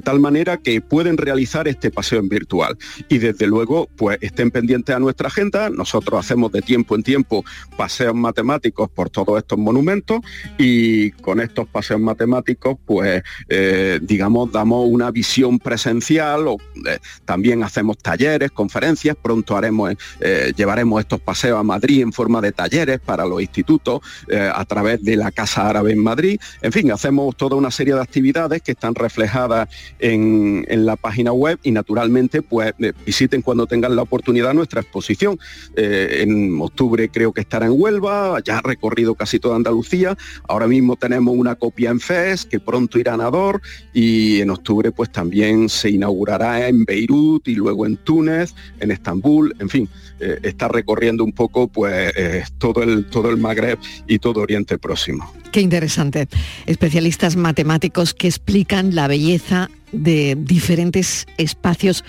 Tal manera que pueden realizar este paseo en virtual. Y desde luego, pues estén pendientes a nuestra agenda. Nosotros hacemos de tiempo en tiempo paseos matemáticos por todos estos monumentos y con estos paseos matemáticos, pues eh, digamos, damos una visión presencial o eh, también hacemos talleres, conferencias. Pronto haremos, eh, llevaremos estos paseos a Madrid en forma de talleres para los institutos a través de la Casa Árabe en Madrid. En fin, hacemos toda una serie de actividades que están reflejadas en, la página web y naturalmente pues eh, visiten cuando tengan la oportunidad nuestra exposición. Eh, en octubre creo que estará en Huelva, ya ha recorrido casi toda Andalucía. Ahora mismo tenemos una copia en FES que pronto irá a Nador y en octubre pues también se inaugurará en Beirut y luego en Túnez, en Estambul, en fin, eh, está recorriendo un poco pues todo, el, todo el Magreb y todo Oriente Próximo. Qué interesante. Especialistas matemáticos que explican la belleza de diferentes espacios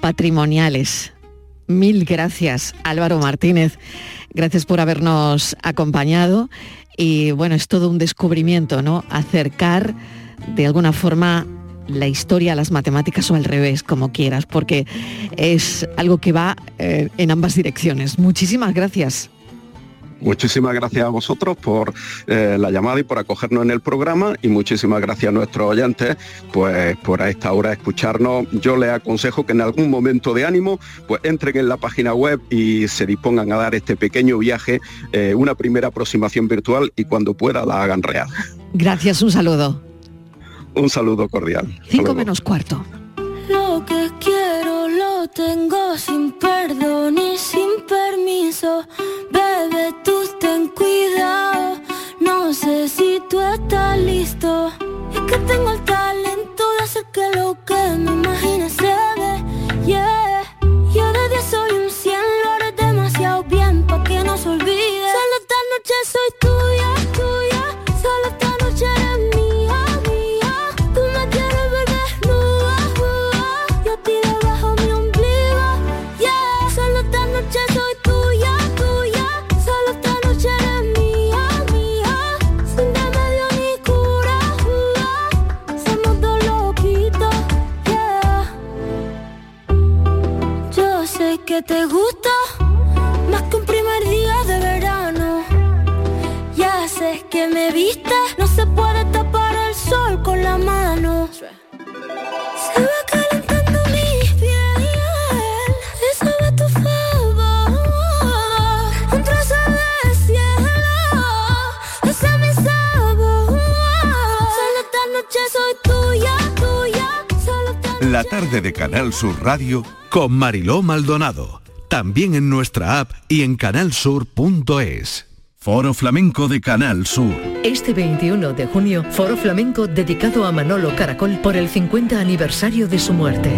patrimoniales. Mil gracias, Álvaro Martínez. Gracias por habernos acompañado. Y bueno, es todo un descubrimiento, ¿no? Acercar de alguna forma la historia las matemáticas o al revés, como quieras, porque es algo que va eh, en ambas direcciones. Muchísimas gracias. Muchísimas gracias a vosotros por eh, la llamada y por acogernos en el programa y muchísimas gracias a nuestros oyentes pues por a esta hora escucharnos. Yo les aconsejo que en algún momento de ánimo pues entren en la página web y se dispongan a dar este pequeño viaje, eh, una primera aproximación virtual y cuando pueda la hagan real. Gracias, un saludo. Un saludo cordial. Cinco menos cuarto. Lo que quiero tengo sin perdón y sin permiso. Bebe, tú ten cuidado. No sé si tú estás listo. Es que tengo Canal Sur Radio con Mariló Maldonado. También en nuestra app y en canalsur.es. Foro Flamenco de Canal Sur. Este 21 de junio, Foro Flamenco dedicado a Manolo Caracol por el 50 aniversario de su muerte.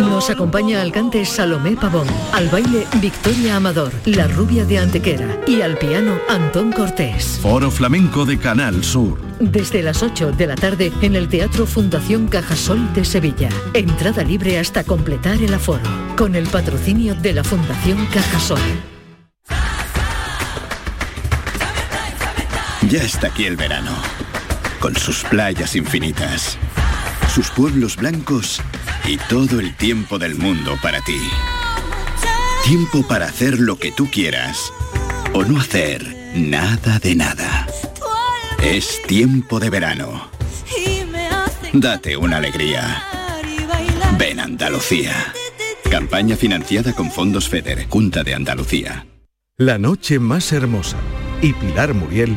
Nos acompaña al cante Salomé Pavón, al baile Victoria Amador, la rubia de Antequera y al piano Antón Cortés. Foro Flamenco de Canal Sur. Desde las 8 de la tarde en el Teatro Fundación Cajasol de Sevilla. Entrada libre hasta completar el aforo. Con el patrocinio de la Fundación Cajasol. Ya está aquí el verano, con sus playas infinitas, sus pueblos blancos y todo el tiempo del mundo para ti. Tiempo para hacer lo que tú quieras o no hacer nada de nada. Es tiempo de verano. Date una alegría. Ven Andalucía. Campaña financiada con fondos FEDER, Junta de Andalucía. La noche más hermosa y Pilar Muriel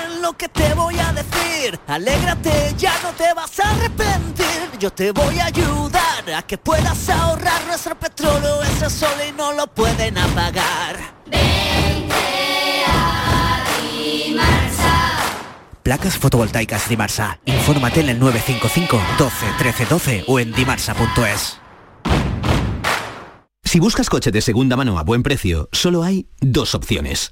que te voy a decir. Alégrate, ya no te vas a arrepentir. Yo te voy a ayudar a que puedas ahorrar nuestro petróleo. Ese sol y no lo pueden apagar. Placas fotovoltaicas Dimarsa. Infórmate en el 955 12 13 12 o en dimarsa.es. Si buscas coche de segunda mano a buen precio, solo hay dos opciones.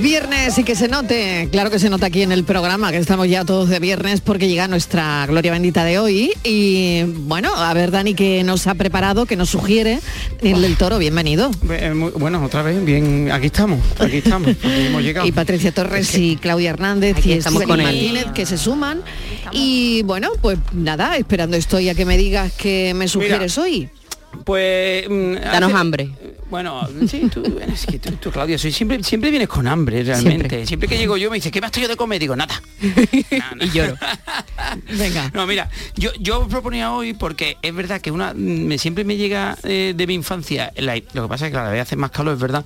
Es viernes y que se note, claro que se nota aquí en el programa, que estamos ya todos de viernes porque llega nuestra Gloria Bendita de hoy. Y bueno, a ver Dani que nos ha preparado, que nos sugiere el del toro, bienvenido. Eh, Bueno, otra vez, bien, aquí estamos, aquí estamos, aquí hemos llegado. Y Patricia Torres y Claudia Hernández Aquí y estamos con él. Martínez que se suman. Y bueno, pues nada, esperando estoy a que me digas qué me sugieres hoy. Pues... mm, Danos hace- hambre. Bueno, sí, tú, es que tú, tú, Claudia, soy, siempre, siempre vienes con hambre, realmente. Siempre. Siempre. que llego yo me dice, ¿qué me has traído de comer? Digo, nada. y lloro. Venga. No, mira, yo, yo proponía hoy porque es verdad que una me, siempre me llega eh, de mi infancia, la- lo que pasa es que cada vez hace más calor, es verdad,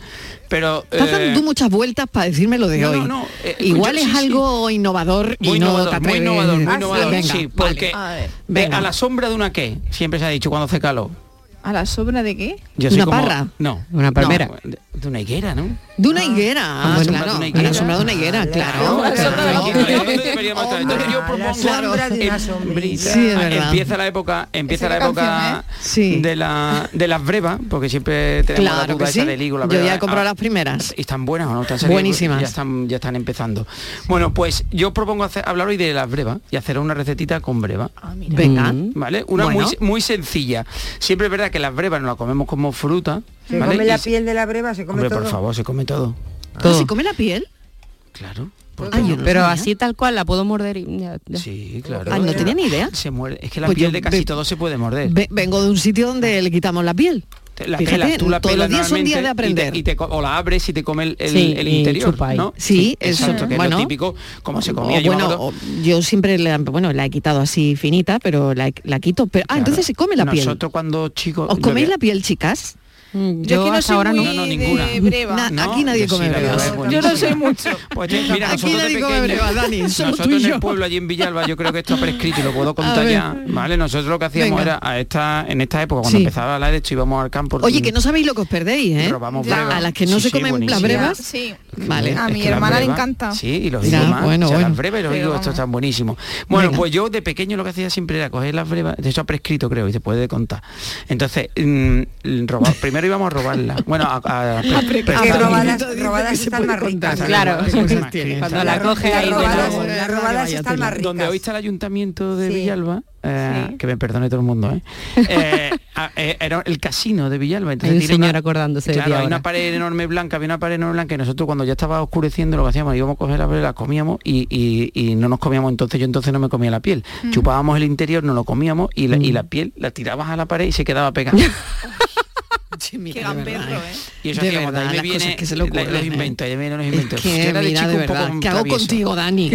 pero... Estás eh, dando tú muchas vueltas para decirme lo de no, hoy. no, no, eh, Igual yo- es sí, sí. algo innovador y muy no innovador, te muy atreves. innovador, muy Ah, sí, innovador, venga, sí, vale. porque A ver. eh, Venga. a la sombra de una qué, siempre se ha dicho cuando hace calor. ¿A la sombra de qué? Yo soy ¿Una como- parra? No. Una palmera. No, de, una higuera, ¿no? De una higuera, la ah, sombra claro, de una a higuera. la sombra de una higuera, claro. Entonces yo propongo sombra de una sombrita. Sí, es verdad. empieza la época, empieza Esa la época canción, ¿eh? De la de las brevas, porque siempre tenemos la Claro duda que esa sí. del higo, la Yo ya he comprado Ah, las primeras. ¿Y están buenas o no? ¿Te han salido? Buenísimas. Ya están, ya están empezando. Bueno, pues yo propongo hacer, hablar hoy de las brevas y hacer una recetita con breva. Venga. Mm. ¿Vale? Una Bueno. muy, muy sencilla. Siempre es verdad que las brevas no las comemos como fruta. Se ¿vale? come Y la se- piel de la breva, se come Hombre, todo. por favor, se come todo. ¿Ah, ¿Se come la piel? Claro. Ah, yo Pero sabía. así tal cual la puedo morder y ya- ya. Sí, claro. Ah, no tenía ni idea. Se muerde. Es que la Pues piel de casi ve- todo se puede morder. Ve- vengo de un sitio donde le quitamos la piel. La Fíjate, pelas, tú la todos los días son días de aprender. Y te, y te co- o la abres y te come el, el- Sí, el y interior. Sí, eso, exacto, que es lo típico, como se comía. O yo bueno, o- yo siempre la, bueno, la he quitado así finita, pero la, la quito. Pero, ah, entonces se come la piel. Nosotros cuando chicos... ¿Os coméis la piel, chicas? Mm, yo, yo aquí no hasta soy ahora muy no, no, ninguna. De breva. Na, aquí nadie come sí, breva. Yo no soy mucho. Pues mira, aquí nosotros nadie de come breva, Dani. Nosotros en el pueblo allí en Villalba, yo creo que está prescrito y lo puedo contar ya. Vale, nosotros lo que hacíamos Venga. era a esta, en esta época, cuando sí. empezaba la derecha íbamos al campo. Oye, que no sabéis lo que os perdéis, ¿eh? Robamos la. A las que no sí, se comen las brevas. Sí. Vale. A mi hermana le encanta. Sí, y los digo más. Bueno, las brevas y los Pero digo, esto está buenísimo. Bueno, pues yo de pequeño lo que hacía siempre era coger las brevas, de hecho ha prescrito creo y se puede contar. Entonces, mmm, robaba, primero íbamos a robarla. Bueno, a, a, a, robadas, robadas están más ricas. Claro, cuando la coge ahí Las robadas están más ricas. Donde hoy está el ayuntamiento de Villalba, eh, que me perdone todo el mundo, ¿eh? Eh, ¿eh? era el casino de Villalba. Entonces, hay señor acordándose claro, de hay una pared enorme blanca, había una pared enorme blanca y nosotros cuando ya estaba oscureciendo lo que hacíamos, íbamos a coger la pared, la comíamos y, no nos comíamos, entonces yo entonces no me comía la piel. Mm. Chupábamos el interior, no lo comíamos y la, y la mm. piel la tirabas a la pared y se quedaba pegada. Eh. ¿eh? Y eso que se los inventos, los inventos. Hago contigo, Dani?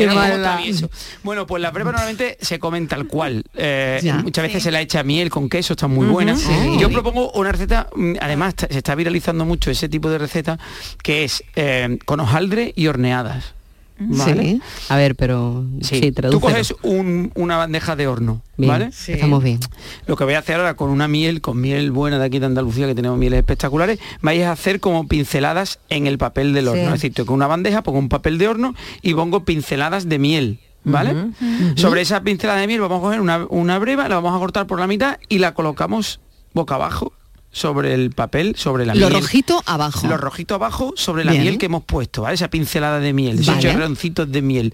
Bueno, pues la prepa normalmente se come tal cual. Eh, muchas veces se la echa miel con queso, está muy uh buena. Yo propongo una receta, mm, además se está viralizando mucho ese tipo de receta, que es con hojaldre y horneadas. ¿vale? A ver, pero sí, sí Tú coges un, una bandeja de horno, bien, ¿vale? Sí. Estamos bien. Lo que voy a hacer ahora con una miel, con miel buena de aquí de Andalucía, que tenemos mieles espectaculares, vais a hacer como pinceladas en el papel del horno. Es decir, con una bandeja pongo un papel de horno y pongo pinceladas de miel. ¿Vale? Sobre esa pincelada de miel vamos a coger una, una breva, la vamos a cortar por la mitad y la colocamos boca abajo sobre el papel, sobre la lo miel. Lo rojito abajo. Lo rojito abajo sobre la miel que hemos puesto, ¿vale? Esa pincelada de miel, esos chorroncitos de miel.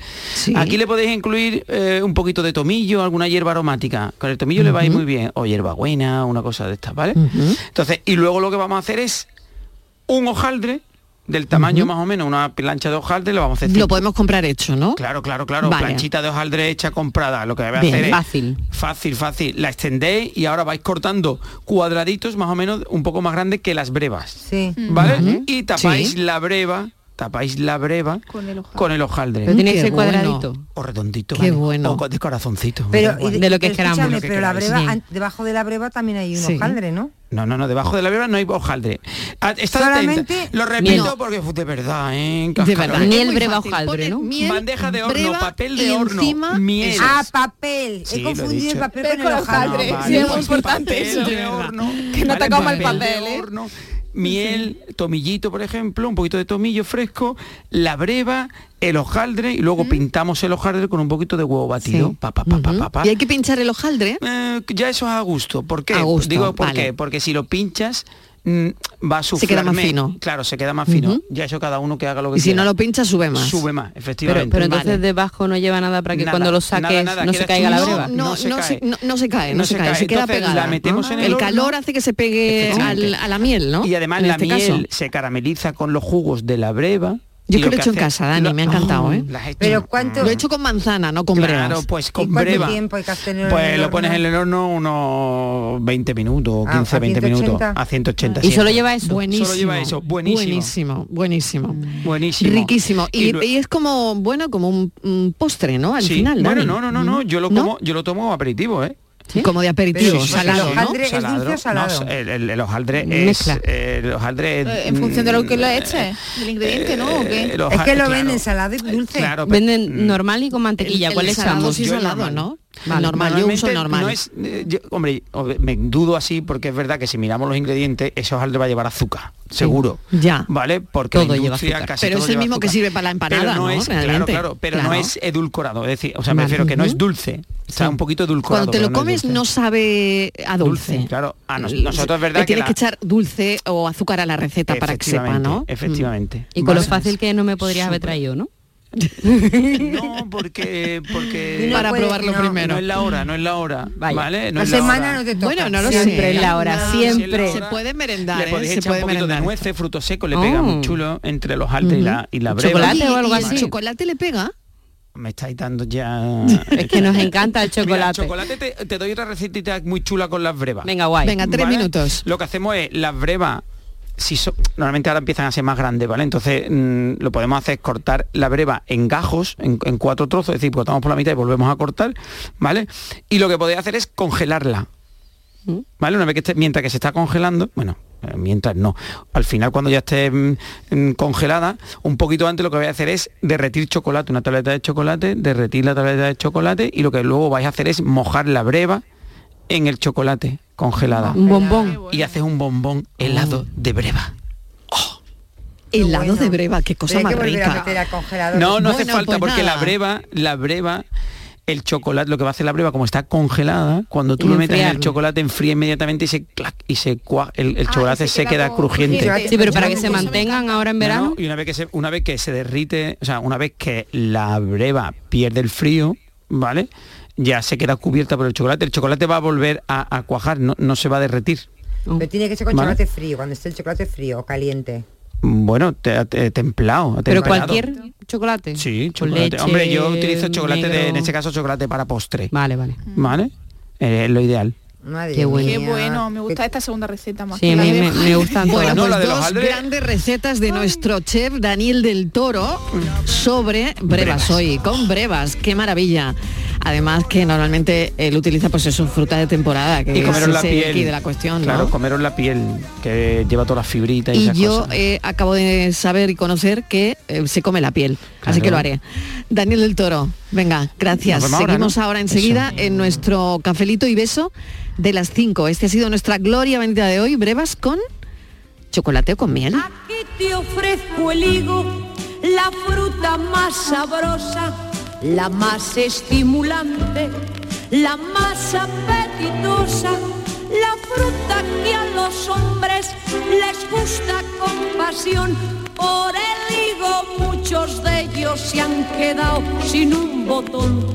Aquí le podéis incluir eh, un poquito de tomillo, alguna hierba aromática. Con el tomillo le va a ir muy bien. O hierbabuena, una cosa de estas, ¿vale? Entonces, y luego lo que vamos a hacer es un hojaldre del tamaño más o menos, una plancha de hojaldre, lo vamos a hacer. Lo podemos comprar hecho, ¿no? Claro, claro, claro. Planchita de hojaldre hecha comprada. Lo que vais a Bien, hacer es. Fácil. Fácil, fácil. La extendéis y ahora vais cortando cuadraditos más o menos un poco más grandes que las brevas. Sí. ¿Vale? Y tapáis la breva tapáis la breva con el, con el hojaldre. Pero tiene cuadradito. Bueno. O redondito. Qué vale. bueno. O de corazoncito. Pero, de, de, lo que queramos. Pero que la breva, sí. debajo de la breva también hay un sí. hojaldre, ¿no? No, no, no, debajo de la breva no hay hojaldre. Ah, está Solamente atenta. Lo repito no. porque de verdad, ¿eh? De verdad. Breva, hojaldre, ¿no? Miel, Bandeja de horno, papel de horno, encima... miel. Ah, papel. Sí, He confundido el papel con el hojaldre. No, vale, sí, es muy importante papel, eso. De horno, que no vale, te coma el papel, ¿eh? miel, tomillito, por ejemplo, un poquito de tomillo fresco, la breva, el hojaldre y luego mm. pintamos el hojaldre con un poquito de huevo batido. ¿Y hay que pinchar el hojaldre? Eh, ya eso es a gusto. ¿Por qué? Digo, ¿por qué? Porque si lo pinchas Mm, va a sufrir. Se queda más fino. Claro, se queda más fino. Ya eso cada uno que haga lo que quiera. Si no lo pincha, sube más. Sube más, efectivamente. Pero, entonces vale. debajo no lleva nada para que cuando lo saques nada, nada. no se caiga la breva. No, se cae. No, se cae, se, queda pegada. Metemos el, calor hace que se pegue a la miel, ¿no? Y además la este miel se carameliza con los jugos de la breva yo y que lo, he hecho en casa, Dani, lo, me ha encantado, ¡Oh! ¿eh? Pero cuánto lo he hecho con manzana, no con brevas. Claro, pues con breva. tiempo hay que hacer Pues lo pones en el horno unos 20 minutos, 15, ah, 20 minutos a 180. Y solo lleva eso. Buenísimo. Solo lleva eso, buenísimo. Buenísimo, buenísimo. Mm. buenísimo. Riquísimo. Y, y, es como, bueno, como un, postre, ¿no? Al sí. final. Bueno, no, no, no, no, yo lo como, yo lo tomo aperitivo, ¿eh? ¿Sí? como de aperitivo, sí, sí, salado, el hojaldre ¿no? ¿Es dulce o salado? No, el, el, el, hojaldre es... El hojaldre es, eh, en función de lo que lo mm, eches, eh, el ingrediente, ¿no? ¿O eh, qué? es que lo claro, venden salado y dulce. Claro, pero, venden normal y con mantequilla. ¿Cuál es salado? Sí, salado, ¿no? Vale, normal, eh, yo uso normal. Hombre, me dudo así porque es verdad que si miramos los ingredientes, ese hojaldre va a llevar azúcar, seguro. Ya. ¿Vale? Porque todo lleva Pero es el mismo que sirve para la empanada, no. Es, Realmente. Claro, claro, pero no es edulcorado, es decir, o sea, me refiero que no es dulce, está un poquito edulcorado. Cuando te lo comes no sabe a dulce. claro, ah, a nosotros verdad Le tienes que, que echar dulce o azúcar a la receta para que sepa, ¿no? Efectivamente. Mm. Y con lo fácil que no me podrías haber traído, ¿no? No, porque... porque no para probarlo primero. No es la hora, no es la hora. ¿vale? No la, semana no te toca. Bueno, no lo siempre es la hora, siempre. Se puede merendar, Le ¿eh? podéis echar se puede merendar. de nueces, frutos secos, le pega oh. muy chulo entre los altos y la, y la breva. ¿Chocolate o algo así? ¿Chocolate le pega? me estáis dando ya. es que nos encanta el chocolate. Chocolate te, doy otra recetita muy chula con las brevas. Venga, guay. Venga, tres minutos. Lo que hacemos es las brevas si so- normalmente ahora empiezan a ser más grandes, ¿vale? Entonces mm, lo podemos hacer es cortar la breva en gajos, en, en cuatro trozos, es decir, cortamos por la mitad y volvemos a cortar, ¿vale? Y lo que podéis hacer es congelarla. ¿Vale? Una vez que esté, mientras que se está congelando, bueno, Eh, Mientras no. Al final, cuando ya esté mm, mm, congelada, un poquito antes lo que voy a hacer es derretir chocolate, una tableta de chocolate, derretir la tableta de chocolate y lo que luego vais a hacer es mojar la breva en el chocolate congelada. Un bombón. Y haces un bombón helado de breva. Helado de breva, qué cosa más que volver a rica. No, no hace Bueno, falta pues porque la breva, la breva, el chocolate, lo que va a hacer la breva, como está congelada, cuando tú lo metes en el chocolate enfría inmediatamente y se clac, y se cua- el, el Ah, chocolate se se, queda crujiente. crujiente. Sí, pero para que se mantengan ahora en No, verano. no, y una vez que se una vez que se derrite, o sea, una vez que la breva pierde el frío, ¿vale? Ya se queda cubierta por el chocolate. El chocolate va a volver a, a cuajar, no, no se va a derretir. Pero tiene que ser con Vale. chocolate frío, cuando esté el chocolate frío o caliente. Bueno, te- te- templado. Pero temperado. cualquier chocolate. Sí, chocolate. leche, Hombre, yo utilizo chocolate de, en este caso chocolate para postre. Vale, vale. ¿Vale? Eh, es lo ideal. Madre Qué bueno. Qué bueno, me gusta esta segunda receta más. Sí, que a la de- me, me gustan Bueno, todas. No, la de los dos grandes recetas de nuestro chef Daniel del Toro sobre brevas, Brevas. hoy, con brevas, qué maravilla. Además que normalmente él utiliza pues eso, fruta de temporada, que Y comeros la piel. aquí de la cuestión, ¿no? Claro, comeros la piel, que lleva todas las fibritas y, Y esas yo cosas. eh, acabo de saber y conocer que eh, se come la piel, así que lo haré. Daniel del Toro, venga, gracias. Ahora, Seguimos ¿no? ahora enseguida en nuestro cafelito y beso de las 5. Este ha sido nuestra gloria bendita de hoy, brevas con chocolate o con miel. Aquí te ofrezco el higo, la fruta más sabrosa, la más estimulante, la más apetitosa, la fruta que a los hombres les gusta con pasión. Por el higo muchos de ellos se han quedado sin un botón.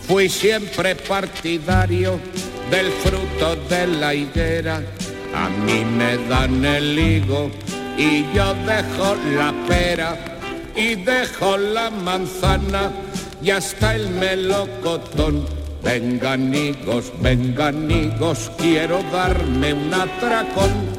Fui siempre partidario del fruto de la higuera. A mí me dan el higo y yo dejo la pera y dejo la manzana y hasta el melocotón. Vengan higos, vengan higos, quiero darme un atracón.